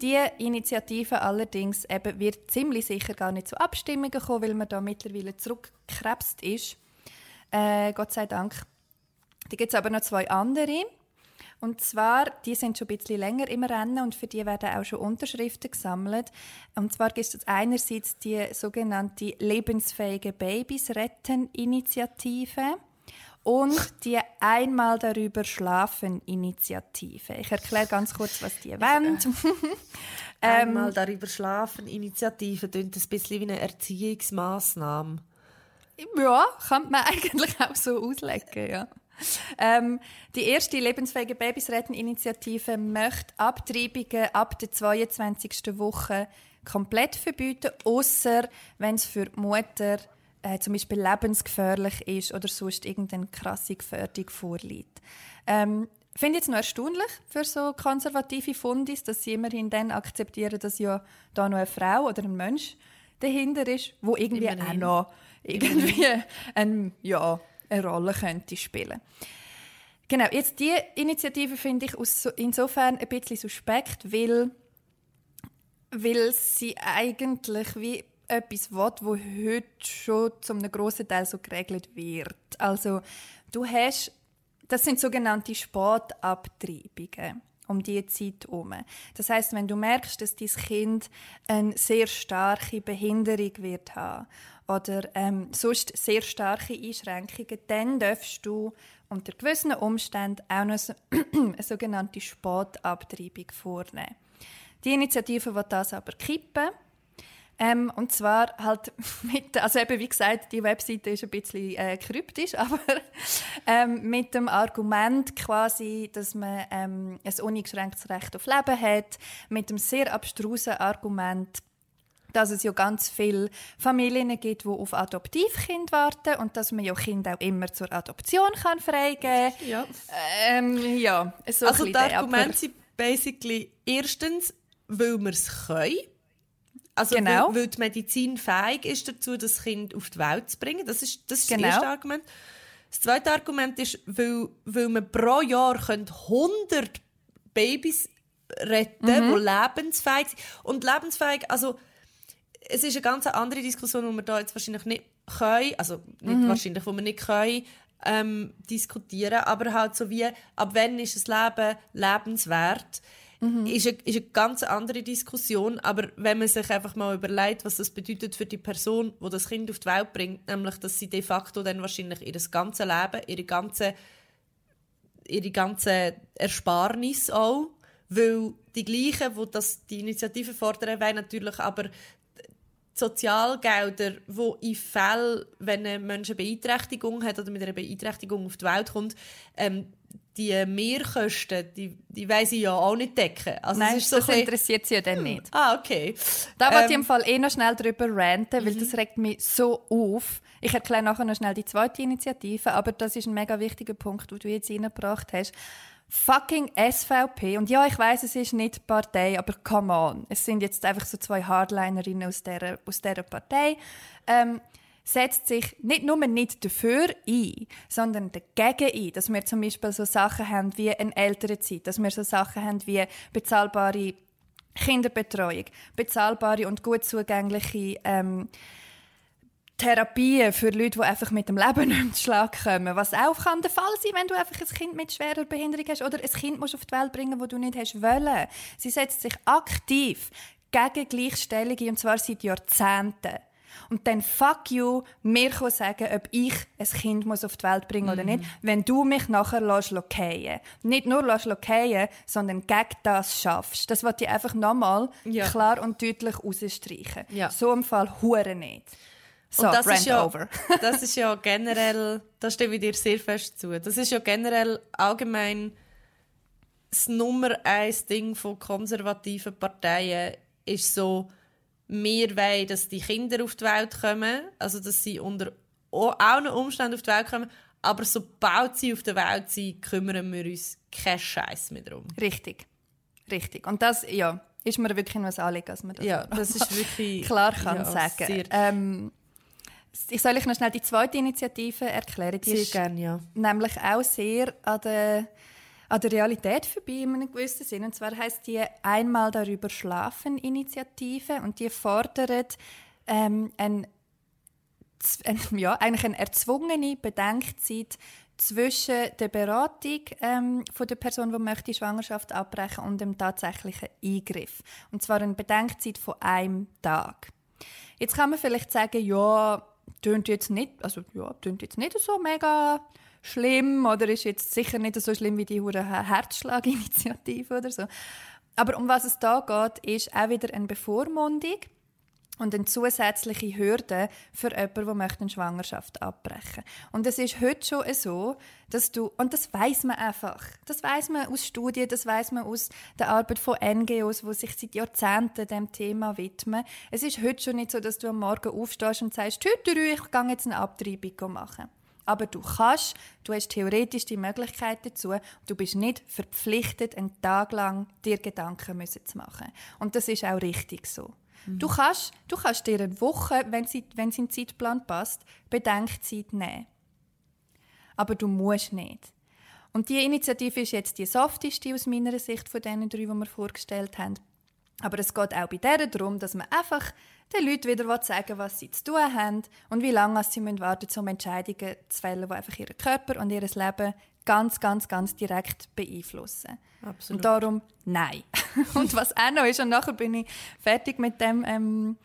Die Initiative allerdings eben wird ziemlich sicher gar nicht zu Abstimmungen kommen, weil man da mittlerweile zurückgekrebst ist. Äh, Gott sei Dank. Da gibt es aber noch zwei andere. Und zwar, die sind schon ein bisschen länger im Rennen und für die werden auch schon Unterschriften gesammelt. Und zwar gibt es einerseits die sogenannte Lebensfähige Babys retten Initiative und die Einmal darüber schlafen Initiative. Ich erkläre ganz kurz, was die wollen. Ähm, Einmal darüber schlafen, Initiative, klingt ein bisschen wie eine Erziehungsmaßnahme. Ja, kann man eigentlich auch so auslegen, ja. Ähm, die erste lebensfähige Babys retten Initiative möchte Abtreibungen ab der 22. Woche komplett verbieten, außer wenn es für die Mutter äh, zum Beispiel lebensgefährlich ist oder sonst irgendeine krasse Gefährdung vorliegt. Ähm, Finde ich jetzt noch erstaunlich für so konservative Fundis, dass sie immerhin dann akzeptieren, dass ja da noch eine Frau oder ein Mensch dahinter ist, wo irgendwie auch Immerhin. noch irgendwie ein, ja, eine Rolle könnte spielen. Genau, jetzt die Initiative finde ich aus, insofern ein bisschen suspekt, weil, weil sie eigentlich wie etwas will, wo heute schon zum einem grossen Teil so geregelt wird. Also du hast, das sind sogenannte Sportabtreibungen um die Zeit herum. Das heißt, wenn du merkst, dass dein Kind eine sehr starke Behinderung wird haben oder ähm, sonst sehr starke Einschränkungen, dann darfst du unter gewissen Umständen auch noch eine sogenannte Sportabtreibung vornehmen. Die Initiative will das aber kippen. Ähm, und zwar halt mit, also eben wie gesagt, die Webseite ist ein bisschen äh, kryptisch, aber ähm, mit dem Argument quasi, dass man ähm, ein uneingeschränktes Recht auf Leben hat, mit dem sehr abstrusen Argument, dass es ja ganz viele Familien gibt, die auf Adoptivkind warten und dass man ja Kinder auch immer zur Adoption kann freigeben kann. Ja. Ähm, ja, so Also die Argumente sind basically erstens, weil wir es können. Also Genau. weil, weil die Medizin fähig ist dazu, das Kind auf die Welt zu bringen. Das ist das, ist Genau. das erste Argument. Das zweite Argument ist, weil, weil man pro Jahr können 100 Babys retten Mhm. die lebensfähig sind. Und lebensfähig, also es ist eine ganz andere Diskussion, die wir da jetzt wahrscheinlich nicht können, also nicht Mhm. wahrscheinlich, wo wir nicht können, ähm, diskutieren, aber halt so wie, ab wann ist ein Leben lebenswert, Mhm. ist, eine, ist eine ganz andere Diskussion, aber wenn man sich einfach mal überlegt, was das bedeutet für die Person, die das Kind auf die Welt bringt, nämlich, dass sie de facto dann wahrscheinlich ihr ganzes Leben, ihre ganze ihre ganze Ersparnis auch, weil die gleichen, die das, die Initiative fordern, wollen natürlich aber Sozialgelder, wo in Fällen, wenn ein Mensch eine Beeinträchtigung hat oder mit einer Beeinträchtigung auf die Welt kommt, ähm, die Mehrkosten, die, die wollen sie ja auch nicht decken. Also Nein, so das bisschen- interessiert sie ja dann nicht. Ah, okay. Da wollte ich Ähm, im Fall eh noch schnell drüber ranten, weil das regt mich so auf. Ich erkläre nachher noch schnell die zweite Initiative, aber das ist ein mega wichtiger Punkt, den du jetzt reingebracht hast. Fucking SVP. Und ja, ich weiß, es ist nicht Partei, aber come on. Es sind jetzt einfach so zwei Hardlinerinnen aus dieser, aus dieser Partei. Ähm, setzt sich nicht nur nicht dafür ein, sondern dagegen ein, dass wir zum Beispiel so Sachen haben wie eine ältere Zeit, dass wir so Sachen haben wie bezahlbare Kinderbetreuung, bezahlbare und gut zugängliche ähm, Therapien für Leute, die einfach mit dem Leben nicht mehr zu Schlag kommen. Was auch kann der Fall sein, wenn du einfach ein Kind mit schwerer Behinderung hast oder ein Kind musst auf die Welt bringen, das du nicht hast wollen. Sie setzt sich aktiv gegen Gleichstellung und zwar seit Jahrzehnten. Und dann fuck you, mir kann sagen, ob ich ein Kind muss auf die Welt bringen oder nicht, wenn du mich nachher lässt fallen. Nicht nur lässt fallen, sondern gegen das schaffst. Das wollte ich einfach nochmal Ja. klar und deutlich rausstreichen. Ja. So im Fall hure nicht. So, und das ist, ja, over. das ist ja generell, da stimme ich dir sehr fest zu. Das ist ja generell allgemein das Nummer eins Ding von konservativen Parteien ist so, wir wollen, dass die Kinder auf die Welt kommen, also dass sie unter allen Umständen auf die Welt kommen, aber sobald sie auf der Welt sind, kümmern wir uns keinen Scheiß mehr drum. Richtig. Richtig. Und das, ja, ist mir wirklich nur ein Anliegen, dass man das Ja, das ist wirklich klar kann ja, sagen. Ähm, ich soll euch noch schnell die zweite Initiative erklären. Die sehr ist gerne, ja. nämlich auch sehr an der, an der Realität vorbei in einem gewissen Sinn. Und zwar heißt die «Einmal darüber schlafen» Initiative und die fordert ähm, ein, ja, eigentlich eine erzwungene Bedenkzeit zwischen der Beratung ähm, von der Person, die möchte die Schwangerschaft abbrechen und dem tatsächlichen Eingriff. Und zwar eine Bedenkzeit von einem Tag. Jetzt kann man vielleicht sagen, ja, tönt jetzt nicht, also ja, tönt jetzt nicht so mega schlimm oder ist jetzt sicher nicht so schlimm wie die Herzschlaginitiative oder so. Aber um was es da geht, ist auch wieder eine Bevormundung und eine zusätzliche Hürde für jemanden, der möchte eine Schwangerschaft abbrechen Und es ist heute schon so, dass du, und das weiß man einfach, das weiß man aus Studien, das weiß man aus der Arbeit von NGOs, die sich seit Jahrzehnten dem Thema widmen. Es ist heute schon nicht so, dass du am Morgen aufstehst und sagst, heute ich gehe jetzt eine Abtreibung machen. Aber du kannst, du hast theoretisch die Möglichkeit dazu. Du bist nicht verpflichtet, einen Tag lang dir Gedanken zu machen. Und das ist auch richtig so. Du, kannst, du kannst dir eine Woche, wenn sie in den Zeitplan passt, Bedenkzeit nehmen. Aber du musst nicht. Und die Initiative ist jetzt die softeste aus meiner Sicht von den drei, die wir vorgestellt haben. Aber es geht auch bei der darum, dass man einfach den Leuten wieder sagen was sie zu tun haben und wie lange sie warten müssen, um Entscheidungen zu fällen, die einfach ihren Körper und ihr Leben ganz, ganz, ganz direkt beeinflussen. Absolut. Und darum nein. und was auch noch ist, und nachher bin ich fertig mit dem ähm,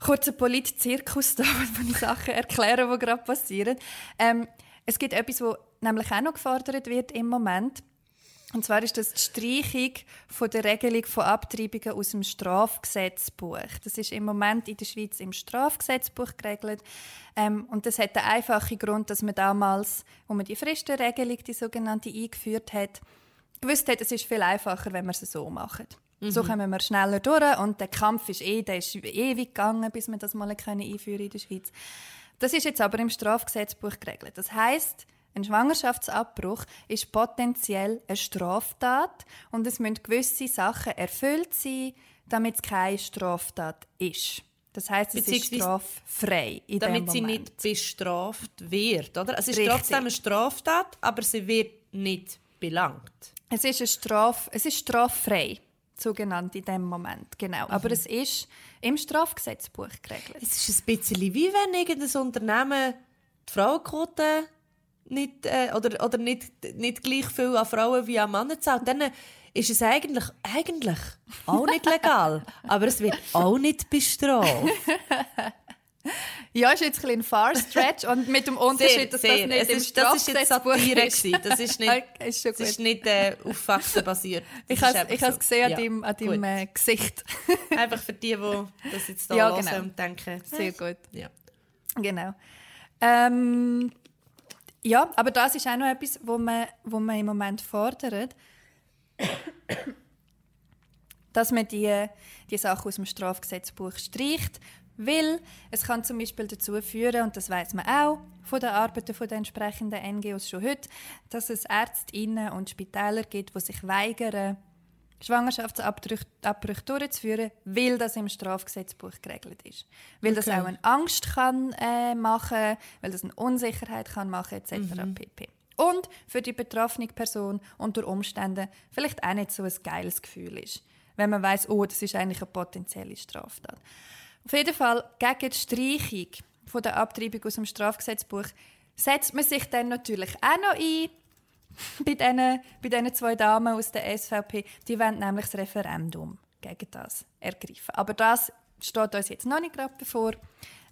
kurzen Polit-Zirkus, da, wo ich Sachen erkläre, die gerade passieren. Ähm, es gibt etwas, was nämlich auch noch gefordert wird im Moment. Und zwar ist das die Streichung von der Regelung von Abtreibungen aus dem Strafgesetzbuch. Das ist im Moment in der Schweiz im Strafgesetzbuch geregelt. Ähm, und das hat den einfachen Grund, dass man damals, wo man die Fristenregelung, die sogenannte, eingeführt hat, gewusst hat, es ist viel einfacher, wenn wir es so machen. Mhm. So kommen wir schneller durch und der Kampf ist eh, der ist ewig gegangen, bis wir das mal einführen in der Schweiz. Das ist jetzt aber im Strafgesetzbuch geregelt. Das heißt, ein Schwangerschaftsabbruch ist potenziell eine Straftat und es müssen gewisse Sachen erfüllt sein, damit es keine Straftat ist. Das heißt, es ist straffrei in Damit sie nicht bestraft wird, oder? Es ist Richtig. trotzdem eine Straftat, aber sie wird nicht belangt. Es ist, eine Straf, es ist straffrei, sogenannt in dem Moment, genau. Mhm. Aber es ist im Strafgesetzbuch geregelt. Es ist ein bisschen wie wenn irgendein Unternehmen die Frauenquote nicht, äh, oder, oder nicht, nicht gleich viel an Frauen wie an Männer zahlt, dann ist es eigentlich, eigentlich auch nicht legal. aber es wird auch nicht bestraft. Ja, ist jetzt ein, ein far stretch und mit dem Unterschied, dass sehr. das nicht es ist, Das ist jetzt Satire. Das ist nicht, okay, ist das ist nicht äh, auf Fakten basiert. Das ich habe es so. gesehen ja. an deinem, an deinem äh, Gesicht. Einfach für die, die das jetzt da ja, genau. und denken. Sehr gut. Ja. Genau. Ähm, ja, aber das ist auch noch etwas, wo man, wo man im Moment fordert, dass man die, die Sachen aus dem Strafgesetzbuch streicht, weil es kann zum Beispiel dazu führen, und das weiß man auch von den Arbeiten der entsprechenden NGOs schon heute, dass es Ärztinnen und Spitäler gibt, die sich weigern, Schwangerschaftsabbrüche durchzuführen, weil das im Strafgesetzbuch geregelt ist. Weil okay. das auch eine Angst kann äh, machen, weil das eine Unsicherheit kann machen etc. Mhm. pp. Und für die betroffene Person unter Umständen vielleicht auch nicht so ein geiles Gefühl ist, wenn man weiß, oh, das ist eigentlich eine potenzielle Straftat. Auf jeden Fall gegen die Streichung von der Abtreibung aus dem Strafgesetzbuch setzt man sich dann natürlich auch noch ein bei diesen, bei diesen zwei Damen aus der SVP. Die wollen nämlich das Referendum gegen das ergreifen. Aber das steht uns jetzt noch nicht gerade bevor.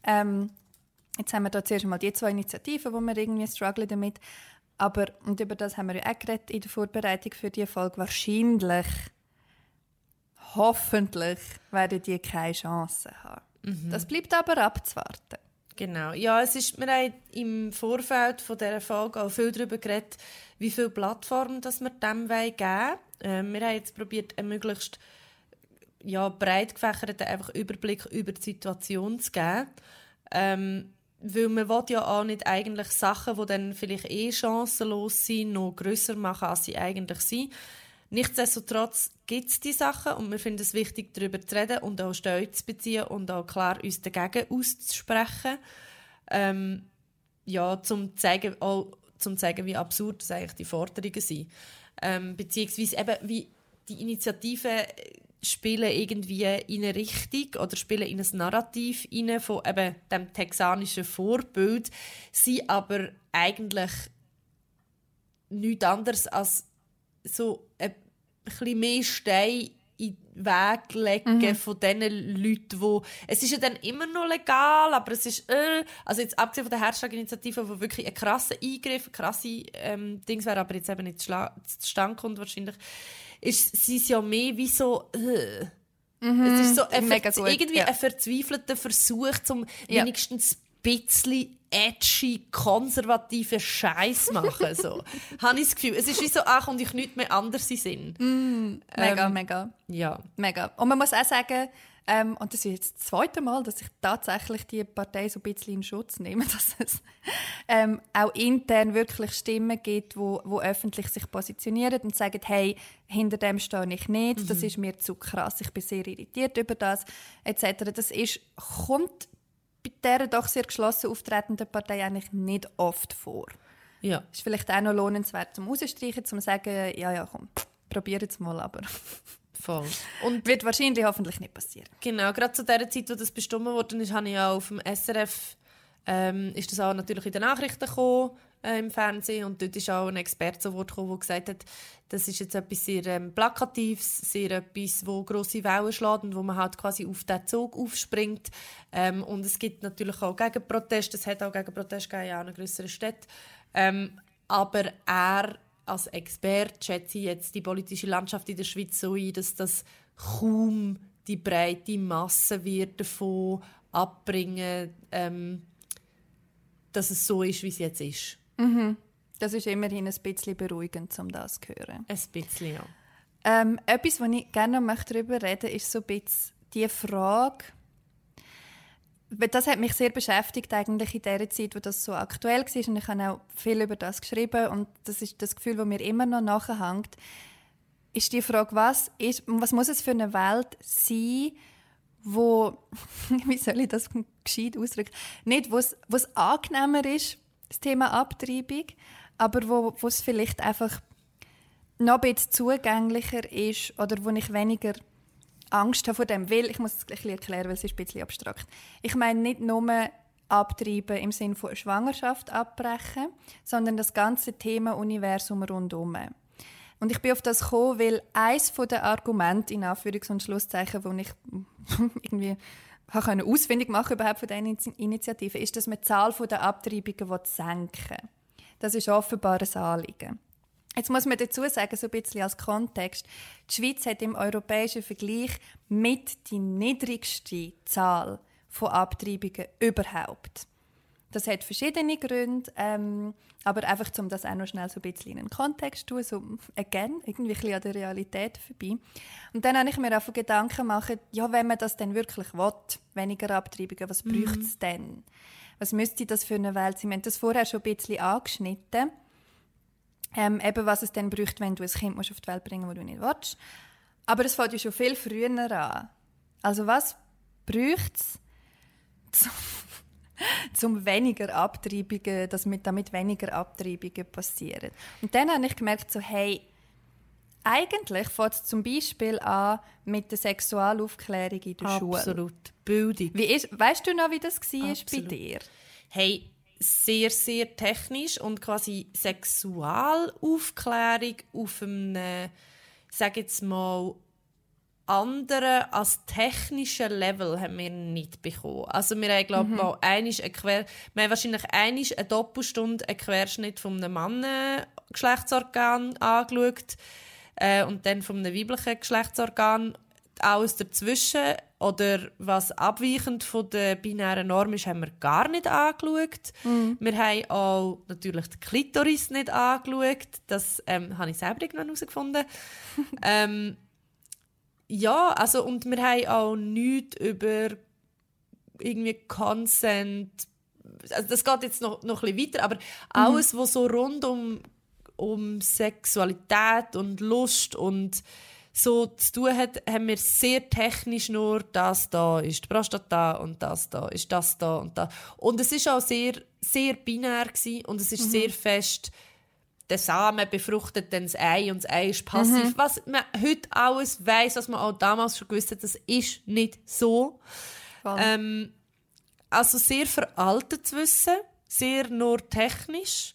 Ähm, jetzt haben wir da zuerst mal die zwei Initiativen, wo wir irgendwie strugglen damit. Aber, und über das haben wir ja auch geredet in der Vorbereitung für die Folge, wahrscheinlich, hoffentlich, werden die keine Chance haben. Mhm. Das bleibt aber abzuwarten. Genau. Ja, es ist, wir haben im Vorfeld von dieser Folge auch viel darüber geredet, wie viele Plattformen das wir dem geben wollen. Ähm, wir haben jetzt probiert, einen möglichst ja, breit gefächerten einfach Überblick über die Situation zu geben. Ähm, weil man will ja auch nicht eigentlich Sachen, die dann vielleicht eh chancenlos sind, noch grösser machen, als sie eigentlich sind. Nichtsdestotrotz gibt es die Sachen und wir finden es wichtig, darüber zu reden und auch Stellung zu beziehen und auch klar uns dagegen auszusprechen. Ähm, ja, zum zeigen, auch zum zeigen, wie absurd das eigentlich die Forderungen sind. Ähm, beziehungsweise eben, wie die Initiativen spielen irgendwie in eine Richtung oder spielen in ein Narrativ rein von eben dem texanischen Vorbild, sind aber eigentlich nichts anderes als so ein bisschen mehr Stein in den Weg legen mhm. von diesen Leuten, die... Es ist ja dann immer noch legal, aber es ist... Äh, also jetzt abgesehen von der Hashtag-Initiative, wo wirklich ein krasser Eingriff, ein krasse ähm, Dings wäre, aber jetzt eben nicht zustande kommt wahrscheinlich, ist, sie ja mehr wie so... Äh. Mhm. Es ist so ein irgendwie ja. ein verzweifelter Versuch, zum ja. wenigstens bisschen edgy, konservative Scheiß machen. So. Habe ich das Gefühl. Es ist wie so, ach, und ich nicht mehr anders sind. Mm, mega, ähm, mega. Ja. Mega. Und man muss auch sagen, Ähm, und das ist jetzt das zweite Mal, dass ich tatsächlich die Partei so ein bisschen in Schutz nehme, dass es ähm, auch intern wirklich Stimmen gibt, wo, wo öffentlich sich positionieren und sagen, hey, hinter dem stehe ich nicht, das ist mir zu krass, ich bin sehr irritiert über das, etc. Das ist, kommt bei dieser doch sehr geschlossen auftretenden Partei eigentlich nicht oft vor. Ja. Ist vielleicht auch noch lohnenswert zum Rausstreichen, zum sagen, ja, ja, komm, probier es mal, aber Voll. Und wird wahrscheinlich hoffentlich nicht passieren. Genau, gerade zu der Zeit, wo das bestimmt worden ist, habe ich ja auf dem SRF ähm, ist das auch natürlich in den Nachrichten gekommen, äh, im Fernsehen. Und dort ist auch ein Experte zu Wort gekommen, der gesagt hat, das ist jetzt etwas sehr ähm, plakatives, sehr etwas, wo große Wellen schlägt und wo man halt quasi auf den Zug aufspringt. Ähm, und es gibt natürlich auch Gegenproteste, es hat auch Gegenproteste gegeben, ja, in größeren Städten, ähm, aber er als Experte schätze ich jetzt die politische Landschaft in der Schweiz so ein, dass das kaum die breite Masse wird davon abbringen, ähm, dass es so ist, wie es jetzt ist. Das ist immerhin ein bisschen beruhigend, um das zu hören. Ein bisschen, ja. Ähm, etwas, was ich gerne noch möchte darüber reden möchte, ist so ein bisschen die Frage, das hat mich sehr beschäftigt eigentlich in der Zeit, wo das so aktuell war und ich habe auch viel über das geschrieben und das ist das Gefühl, das mir immer noch nachhängt, ist die Frage, was, ist, was muss es für eine Welt sein, wo, wie soll ich das gescheit ausdrücken, nicht, wo es, wo es angenehmer ist, das Thema Abtreibung, aber wo, wo es vielleicht einfach noch ein bisschen zugänglicher ist oder wo ich weniger Angst habe vor dem. Weil, ich muss es ein bisschen erklären, weil es ist ein bisschen abstrakt. Ich meine nicht nur abtreiben im Sinne von Schwangerschaft abbrechen, sondern das ganze Thema Universum rundherum. Und ich bin auf das gekommen, weil eines der Argumente, in Anführungs- und Schlusszeichen, wo ich irgendwie können ausfindig machen überhaupt von dieser Initi- Initiative, ist, dass man die Zahl der Abtreibungen senken. Das ist offenbar ein Anliegen. Jetzt muss man dazu sagen, so ein bisschen als Kontext, die Schweiz hat im europäischen Vergleich mit die niedrigste Zahl von Abtreibungen überhaupt. Das hat verschiedene Gründe, ähm, aber einfach, um das auch noch schnell so ein bisschen in einen Kontext zu tun, so again, irgendwie ein bisschen an der Realität vorbei. Und dann habe ich mir einfach Gedanken gemacht, ja, wenn man das denn wirklich will, weniger Abtreibungen, was bräuchte es denn? Was müsste das für eine Welt sein? Wir haben das vorher schon ein bisschen angeschnitten. Ähm, eben, was es dann bräuchte, wenn du ein Kind musst auf die Welt bringen musst, das du nicht willst. Aber es fängt ja schon viel früher an. Also was bräuchte es, zum, weniger Abtreibungen, dass mit, damit weniger Abtreibungen passieren? Und dann habe ich gemerkt, so, hey, eigentlich fängt es zum Beispiel an mit der Sexualaufklärung in der Schule. Absolut. Bildung. Wie ist, weißt du noch, wie das war bei Absolut. dir? Hey, sehr, sehr technisch und quasi Sexualaufklärung auf einem, sag jetzt mal, anderen als technischen Level haben wir nicht bekommen. Also wir haben, glaube mal einisch Quer wir haben wahrscheinlich einisch eine Doppelstunde einen Querschnitt von einem Mann Geschlechtsorgan angeschaut äh, und dann von einem weiblichen Geschlechtsorgan alles dazwischen oder was abweichend von der binären Norm ist, haben wir gar nicht angeschaut. Wir haben auch natürlich die Klitoris nicht angeschaut. Das ähm, habe ich selber irgendwann herausgefunden. ähm, ja, also und wir haben auch nichts über irgendwie Consent. Also das geht jetzt noch, noch ein bisschen weiter, aber alles, was so rund um, um Sexualität und Lust und so zu tun hat, haben wir sehr technisch nur das da ist die Prostata und das da ist das da und da. Und es ist auch sehr, sehr binär gewesen und es ist sehr fest der Samen befruchtet dann das Ei und das Ei ist passiv. Was man heute alles weiß, was man auch damals schon gewusst hat, das ist nicht so. Ähm, also sehr veraltet zu wissen, sehr nur technisch.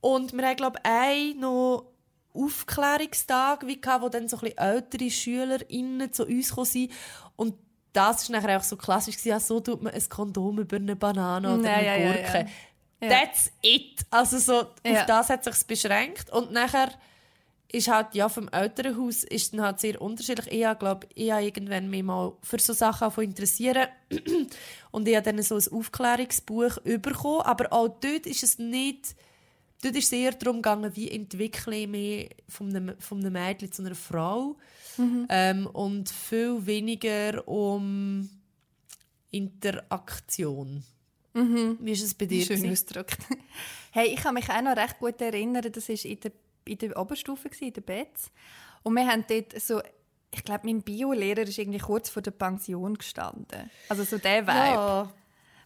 Und wir haben, glaube ich, einen noch Aufklärungstag, wie gehabt, wo dann so ein bisschen ältere SchülerInnen zu uns gekommen sind. Und das war nachher auch so klassisch, gewesen, ja, so tut man ein Kondom über eine Banane oder Ja, eine ja, ja, Gurke. ja. Ja. That's it. Also so, Ja. auf das hat sich beschränkt. Und nachher ist halt, ja, vom Elternhaus ist dann halt sehr unterschiedlich. Ich habe, glaube ich, habe irgendwann mich mal für so Sachen angefangen interessieren. Und ich habe dann so ein Aufklärungsbuch bekommen. Aber auch dort ist es nicht dort ist es eher darum gegangen, wie entwickle ich mich von einem, von einem Mädchen zu einer Frau. Ähm, und viel weniger um Interaktion. Wie ist es bei dir? Schön ausgedrückt. Hey, ich kann mich auch noch recht gut erinnern, das war in der, in der Oberstufe, in der Betz. Und wir haben dort so, ich glaube, mein Biolehrer ist irgendwie kurz vor der Pension gestanden. Also so der Vibe. Ja.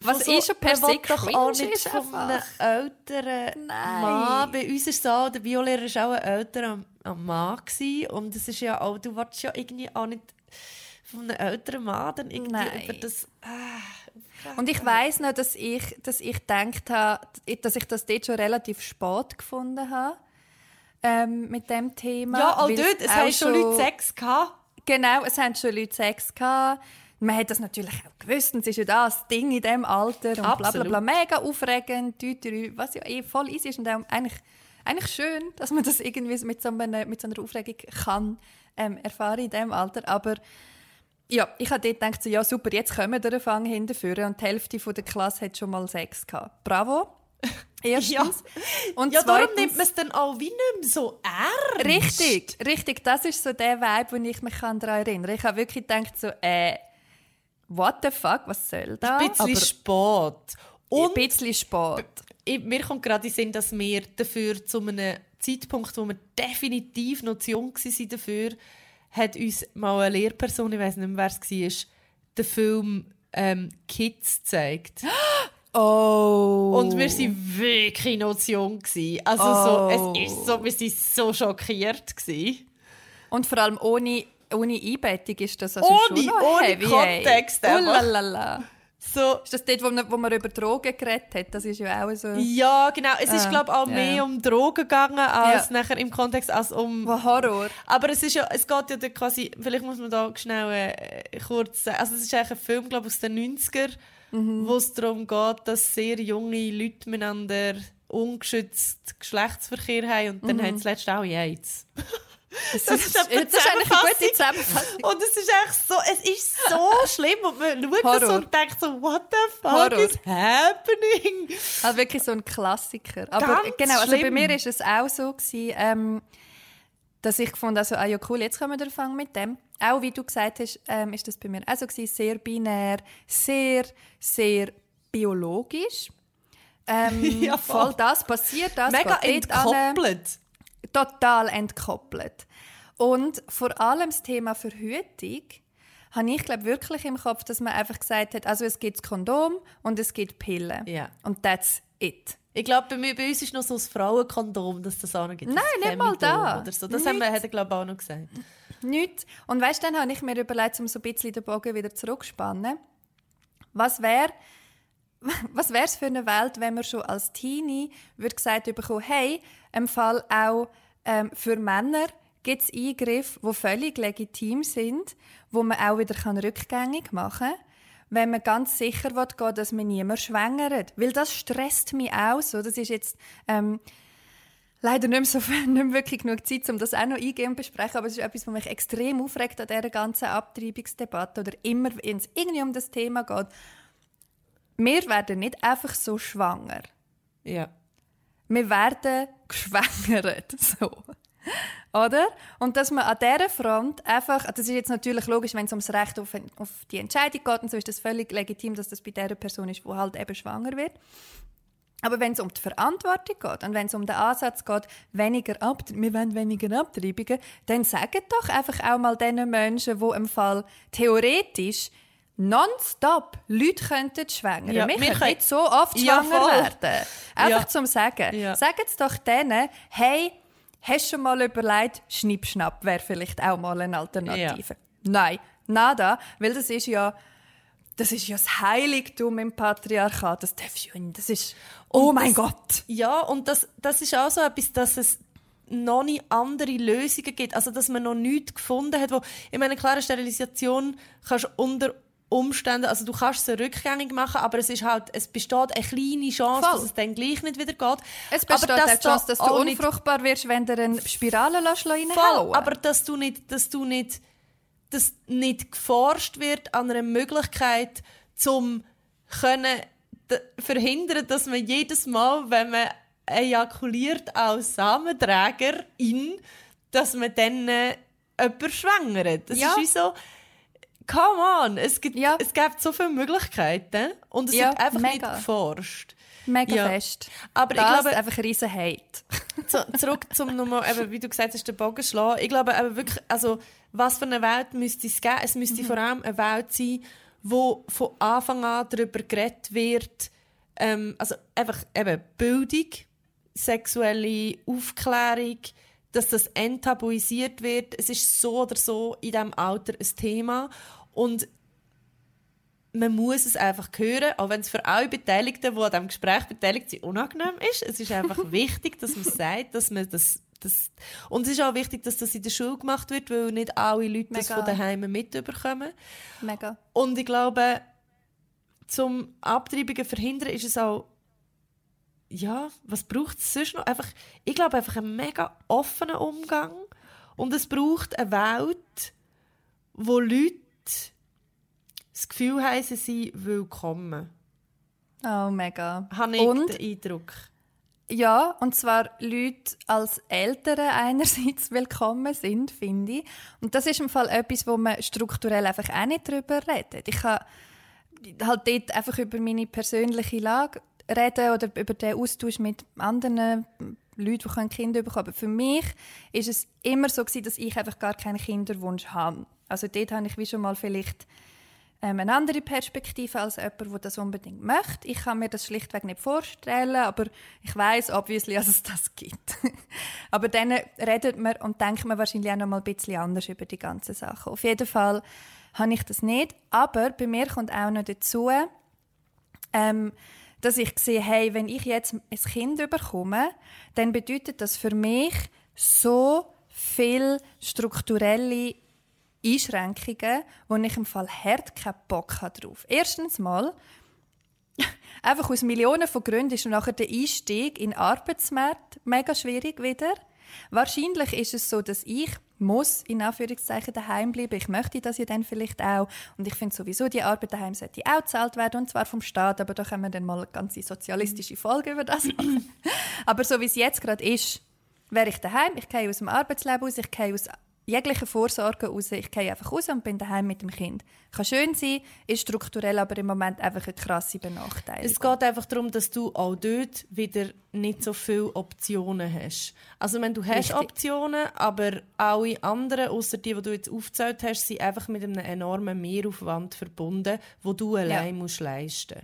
Was Von eh schon per se doch auch nicht ist von einem älteren Nein. Mann. Bei uns ist es so, der Biolehrer war auch ein älterer Mann. Gewesen. Und es ist ja auch, du willst ja irgendwie auch nicht von einem älteren Mann dann irgendwie Nein. über das... Und ich weiß noch, dass ich, dass ich gedacht habe, dass ich das dort schon relativ spät gefunden habe. Ähm, mit dem Thema. Ja, weil dort, es haben schon Leute Sex gehabt. Genau, es haben schon Leute Sex gehabt. Man hat das natürlich auch gewusst. und Es ist ja das Ding in diesem Alter. Und bla bla bla. Mega aufregend. Was ja eh voll easy ist. Und auch eigentlich, eigentlich schön, dass man das irgendwie mit so einer, mit so einer Aufregung kann ähm, erfahren in diesem Alter. Aber ja, ich habe dort gedacht, so, ja super, jetzt kommen wir Fang hinterführen. Und die Hälfte von der Klasse hat schon mal Sex gehabt. Bravo. Erstens. Und Ja, darum zweitens, nimmt man es dann auch wie nicht mehr so ernst. Richtig, richtig. Das ist so der Vibe, wo ich mich daran erinnere. Ich habe wirklich gedacht, so, äh, what the fuck, was soll das? Ein bisschen spät. Und ein bisschen spät. mir kommt gerade in den Sinn, dass wir dafür zu einem Zeitpunkt, wo wir definitiv noch zu jung waren dafür, hat uns mal eine Lehrperson, ich weiß nicht mehr, wer es war, den Film ähm, Kids gezeigt. Oh. Und wir waren wirklich noch zu jung. Gewesen. Also Oh. so, es ist so, wir waren so schockiert. Gewesen. Und vor allem ohne, ohne Einbettung ist das also Ohne- schon noch ohne heavy, Kontext Ey. So, Ist das dort, wo man, wo man über Drogen geredet hat? Das ist ja auch so... ja, genau. Es ist, Ah, glaube ich, auch mehr um Drogen gegangen, als Ja. nachher im Kontext als um Horror. Aber es ist ja, es geht ja quasi, vielleicht muss man da schnell äh, kurz sagen, also es ist eigentlich ein Film, glaube ich, aus den 90er, wo es darum geht, dass sehr junge Leute miteinander ungeschützt Geschlechtsverkehr haben und dann haben sie letztlich auch AIDS. Das, ist etwa die das ist eigentlich eine gute Zusammenfassung. Und es ist echt so, es ist so schlimm und man schaut das Horror. und denkt so, what the fuck Horror. is happening? Also wirklich so ein Klassiker. Aber Ganz genau, also bei mir war es auch so, gewesen, ähm, dass ich fand, also, ah ja cool, jetzt können wir anfangen mit dem. Auch wie du gesagt hast, ähm, ist das bei mir auch so gewesen, sehr binär, sehr, sehr biologisch. Ähm, Ja, voll. voll das passiert, das Mega dort an. Total entkoppelt. Und vor allem das Thema Verhütung habe ich glaube wirklich im Kopf, dass man einfach gesagt hat, also es gibt das Kondom und es gibt Pillen. Ja. Und that's it. Ich glaube, bei, mir- bei uns ist noch so ein Frauenkondom, dass das auch noch gibt. Nein, das nicht mal da. Oder so. Das haben wir, hat er, glaube ich, auch noch gesagt. Nichts. Und weißt, dann habe ich mir überlegt, um so ein bisschen den Bogen wieder zurückzuspannen. Was wäre was wäre es für eine Welt, wenn man schon als Teenie würde gesagt bekommen, hey, im Fall auch ähm, für Männer gibt es Eingriffe, die völlig legitim sind, wo man auch wieder kann rückgängig machen kann, wenn man ganz sicher will, dass man niemand schwängert. Weil das stresst mich auch so. Das ist jetzt ähm, leider nicht so, nicht mehr wirklich genug Zeit, um das auch noch eingehen und besprechen, aber es ist etwas, was mich extrem aufregt an dieser ganzen Abtreibungsdebatte oder immer, wenn es irgendwie um das Thema geht. Wir werden nicht einfach so schwanger. Ja. Wir werden geschwängert. So. Oder? Und dass man an dieser Front einfach, das ist jetzt natürlich logisch, wenn es ums Recht auf, auf die Entscheidung geht, und so ist das völlig legitim, dass das bei der Person ist, die halt eben schwanger wird. Aber wenn es um die Verantwortung geht und wenn es um den Ansatz geht, weniger Ab wir wollen weniger Abtreibungen, dann sagen doch einfach auch mal diesen Menschen, die im Fall theoretisch nonstop Leute könnten schwängern. Ja, wir wir können nicht so oft Ja, schwanger voll. werden. Einfach Ja. zum Sagen. Ja. Sagt es doch denen, hey, hast du schon mal überlegt, Schnippschnapp wäre vielleicht auch mal eine Alternative. Nein, nada, weil das ist ja das ist ja das Heiligtum im Patriarchat. Das darfst du ja nicht. Das ist, oh Und mein das- Gott. Ja, und das, das ist auch so etwas, dass es noch nicht andere Lösungen gibt. Also, dass man noch nichts gefunden hat, wo, ich meine, klar, eine Sterilisation kannst du unter Umständen, also du kannst es rückgängig machen, aber es ist halt, es besteht eine kleine Chance, Voll. dass es dann gleich nicht wieder geht. Es besteht aber die Chance, dass du unfruchtbar wirst, wenn du eine Spirale lässt, Voll, reinhauen aber dass du nicht, dass du nicht, dass nicht geforscht wird an einer Möglichkeit, zum können verhindern, dass man jedes Mal, wenn man ejakuliert als Samenträgerin, dass man dann äh, jemanden schwängert. Das Ja. ist wie so, come on, es gibt, Ja. es gibt so viele Möglichkeiten und es Ja, wird einfach mega. nicht geforscht. Mega Ja. fest. Aber das ich glaube, einfach ein riesen Hate. zu, zurück zum nochmal, eben, wie du gesagt hast, den Bogen schlagen. Ich glaube eben wirklich, also, was für eine Welt müsste es geben? Es müsste vor allem eine Welt sein, wo von Anfang an darüber geredet wird, ähm, also einfach eben Bildung, sexuelle Aufklärung, dass das enttabuisiert wird. Es ist so oder so in diesem Alter ein Thema und man muss es einfach hören, auch wenn es für alle Beteiligten, die an diesem Gespräch beteiligt sind, unangenehm ist. Es ist einfach wichtig, dass man sagt, dass man das, das... Und es ist auch wichtig, dass das in der Schule gemacht wird, weil nicht alle Leute das Mega. von daheim mitbekommen. Mega. Und ich glaube, zum Abtreibungen verhindern ist es auch ja, was braucht es sonst noch? Einfach, ich glaube einfach einen mega offenen Umgang und es braucht eine Welt, wo Leute das Gefühl haben, sie sind willkommen. Oh, mega. Habe ich Und den Eindruck. Ja, und zwar Leute als Eltern einerseits willkommen sind, finde ich. Und das ist im Fall etwas, wo man strukturell einfach auch nicht darüber redet. Ich kann halt dort einfach über meine persönliche Lage reden oder über den Austausch mit anderen Leuten, die Kinder bekommen Aber für mich ist es immer so gewesen, dass ich einfach gar keinen Kinderwunsch habe. Also dort habe ich wie schon mal vielleicht ähm, eine andere Perspektive als jemand, der das unbedingt möchte. Ich kann mir das schlichtweg nicht vorstellen, aber ich weiß obviously, dass es das gibt. aber dann redet man und denkt man wahrscheinlich auch noch mal ein bisschen anders über die ganzen Sachen. Auf jeden Fall habe ich das nicht, aber bei mir kommt auch noch dazu, ähm, dass ich sehe, hey, wenn ich jetzt ein Kind bekomme, dann bedeutet das für mich so viel strukturelle Einschränkungen, wo ich im Fall hart keinen Bock habe drauf. Erstens mal, einfach aus Millionen von Gründen ist nachher der Einstieg in den Arbeitsmarkt mega schwierig wieder. Wahrscheinlich ist es so, dass ich muss in Anführungszeichen daheim bleiben. Ich möchte das ja dann vielleicht auch. Und ich finde sowieso, die Arbeit daheim sollte auch gezahlt werden und zwar vom Staat. Aber da können wir dann mal eine ganze sozialistische Folge über das machen. aber so wie es jetzt gerade ist, wäre ich daheim. Ich gehe aus dem Arbeitsleben raus. Ich gehe aus jegliche Vorsorge raus. Ich gehe einfach raus und bin daheim mit dem Kind. Kann schön sein, ist strukturell aber im Moment einfach eine krasse Benachteiligung. Es geht einfach darum, dass du auch dort wieder nicht so viele Optionen hast. Also wenn du hast Richtig. Optionen, aber alle anderen, außer die, die du jetzt aufgezählt hast, sind einfach mit einem enormen Mehraufwand verbunden, wo du allein musst leisten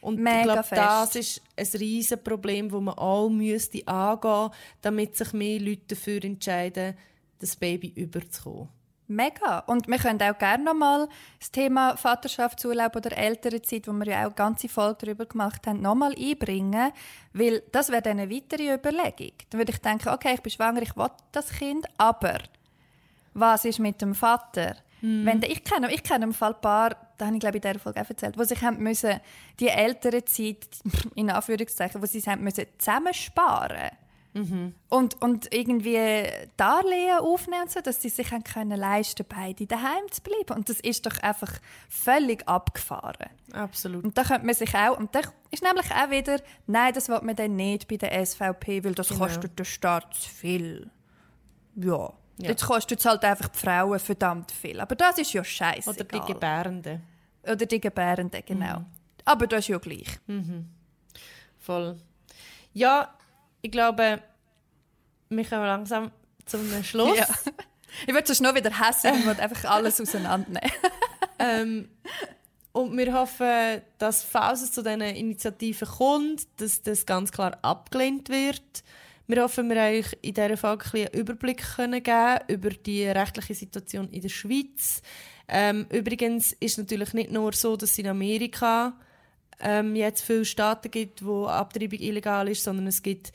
Und Mega ich glaube, das ist ein riesen Problem, das man auch müsste angehen, damit sich mehr Leute dafür entscheiden, das Baby überzukommen. Mega. Und wir können auch gerne nochmal das Thema Vaterschaftsurlaub oder Elternzeit, wo wir ja auch ganze Folge darüber gemacht haben, nochmal einbringen. Weil das wäre dann eine weitere Überlegung. Dann würde ich denken, okay, ich bin schwanger, ich will das Kind, aber was ist mit dem Vater? Wenn der, ich kenne, ich kenne im Fall ein paar, da habe ich glaube ich in dieser Folge auch erzählt, wo sich haben müssen, die ältere Zeit, in Anführungszeichen, wo sie es haben müssen zusammensparen und, und irgendwie Darlehen aufnehmen so, dass sie sich haben können leisten beide daheim zu bleiben. Und das ist doch einfach völlig abgefahren. Absolut. Und da könnte man sich auch, und da ist nämlich auch wieder, nein, das will man dann nicht bei der SVP, weil das Genau. kostet den Staat zu viel. Ja. Ja. Jetzt kostet es halt einfach die Frauen verdammt viel. Aber das ist ja scheiße. Oder die Gebärenden. Oder die Gebärenden, genau. Mhm. Aber das ist ja gleich. Voll. Ja, ich glaube, wir kommen langsam zum Schluss. Ja. Ich würde sonst noch wieder hassen und würde einfach alles auseinandernehmen. Ähm, und wir hoffen, dass, falls es zu diesen Initiativen kommt, dass das ganz klar abgelehnt wird. Wir hoffen, wir haben euch in dieser Folge ein bisschen einen Überblick können geben über die rechtliche Situation in der Schweiz. Ähm, übrigens ist es natürlich nicht nur so, dass es in Amerika ähm, jetzt viele Staaten gibt, wo Abtreibung illegal ist, sondern es gibt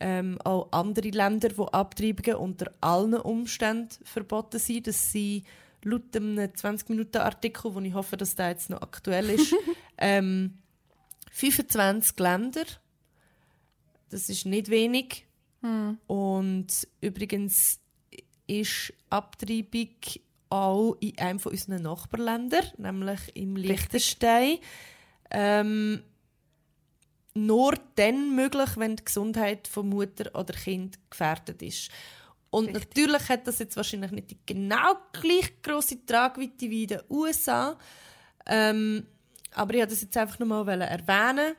ähm, auch andere Länder, wo Abtreibungen unter allen Umständen verboten sind. Das sind laut einem 20-Minuten-Artikel, wo ich hoffe, dass der jetzt noch aktuell ist, ähm, 25 Länder. Das ist nicht wenig. Und übrigens ist Abtreibung auch in einem von unseren Nachbarländern, nämlich im Liechtenstein. Ähm, nur dann möglich, wenn die Gesundheit von Mutter oder Kind gefährdet ist. Und Richtig. natürlich hat das jetzt wahrscheinlich nicht die genau gleich große Tragweite wie in den USA. Ähm, aber ich wollte das jetzt einfach nochmal erwähnen,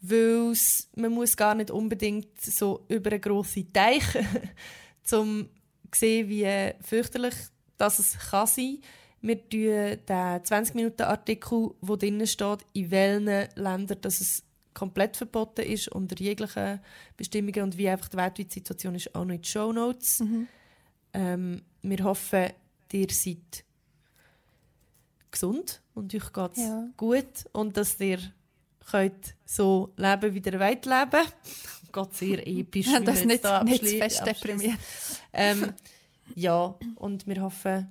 weil man muss gar nicht unbedingt so über einen grossen Teich zum sehen, wie fürchterlich das es kann sein. Wir tun den 20-Minuten-Artikel, wo drinnen steht, in welchen Ländern dass es komplett verboten ist, unter jeglichen Bestimmungen und wie einfach die weltweite Situation ist, auch noch in die Show Notes. Ähm, wir hoffen, ihr seid gesund und euch geht es Ja. gut und dass ihr könnt so leben, wie ihr wollt leben. Gott, sehr episch. wie das nicht, da nicht fest deprimiert. Ähm, ja, und wir hoffen,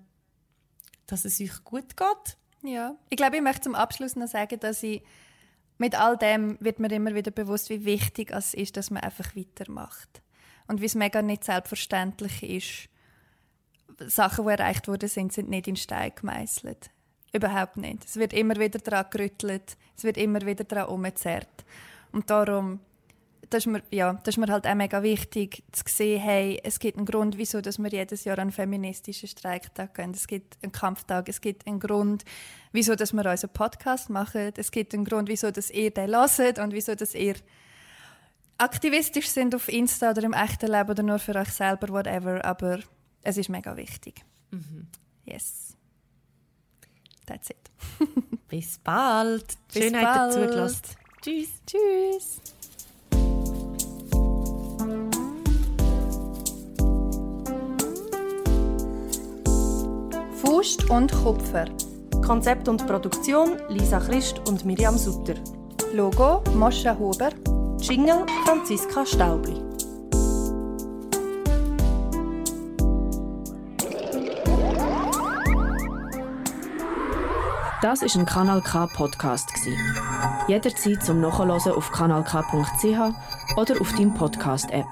dass es euch gut geht. Ja. Ich glaube, ich möchte zum Abschluss noch sagen, dass ich mit all dem wird mir immer wieder bewusst, wie wichtig es ist, dass man einfach weitermacht. Und wie es mega nicht selbstverständlich ist. Sachen, die erreicht worden sind, sind nicht in Stein gemeißelt. Überhaupt nicht. Es wird immer wieder daran gerüttelt, es wird immer wieder daran umgezerrt. Und darum, das ist, mir, ja, das ist mir halt auch mega wichtig, zu sehen, hey, es gibt einen Grund, wieso dass wir jedes Jahr einen feministischen Streiktag gehen. Es gibt einen Kampftag, es gibt einen Grund, wieso dass wir unseren Podcast machen. Es gibt einen Grund, wieso dass ihr den hört und wieso dass ihr aktivistisch sind auf Insta oder im echten Leben oder nur für euch selber, whatever. Aber es ist mega wichtig. Yes. That's it. Bis bald. Bis Schön, habt ihr bald. zugelassen. Tschüss. Tschüss. Faust und Kupfer. Konzept und Produktion Lisa Christ und Miriam Sutter. Logo Moscha Huber. Jingle Franziska Staubli. Das ist ein Kanal K Podcast gsi. Jederzeit zum Nachhören auf kanalk.ch oder auf deinem Podcast App.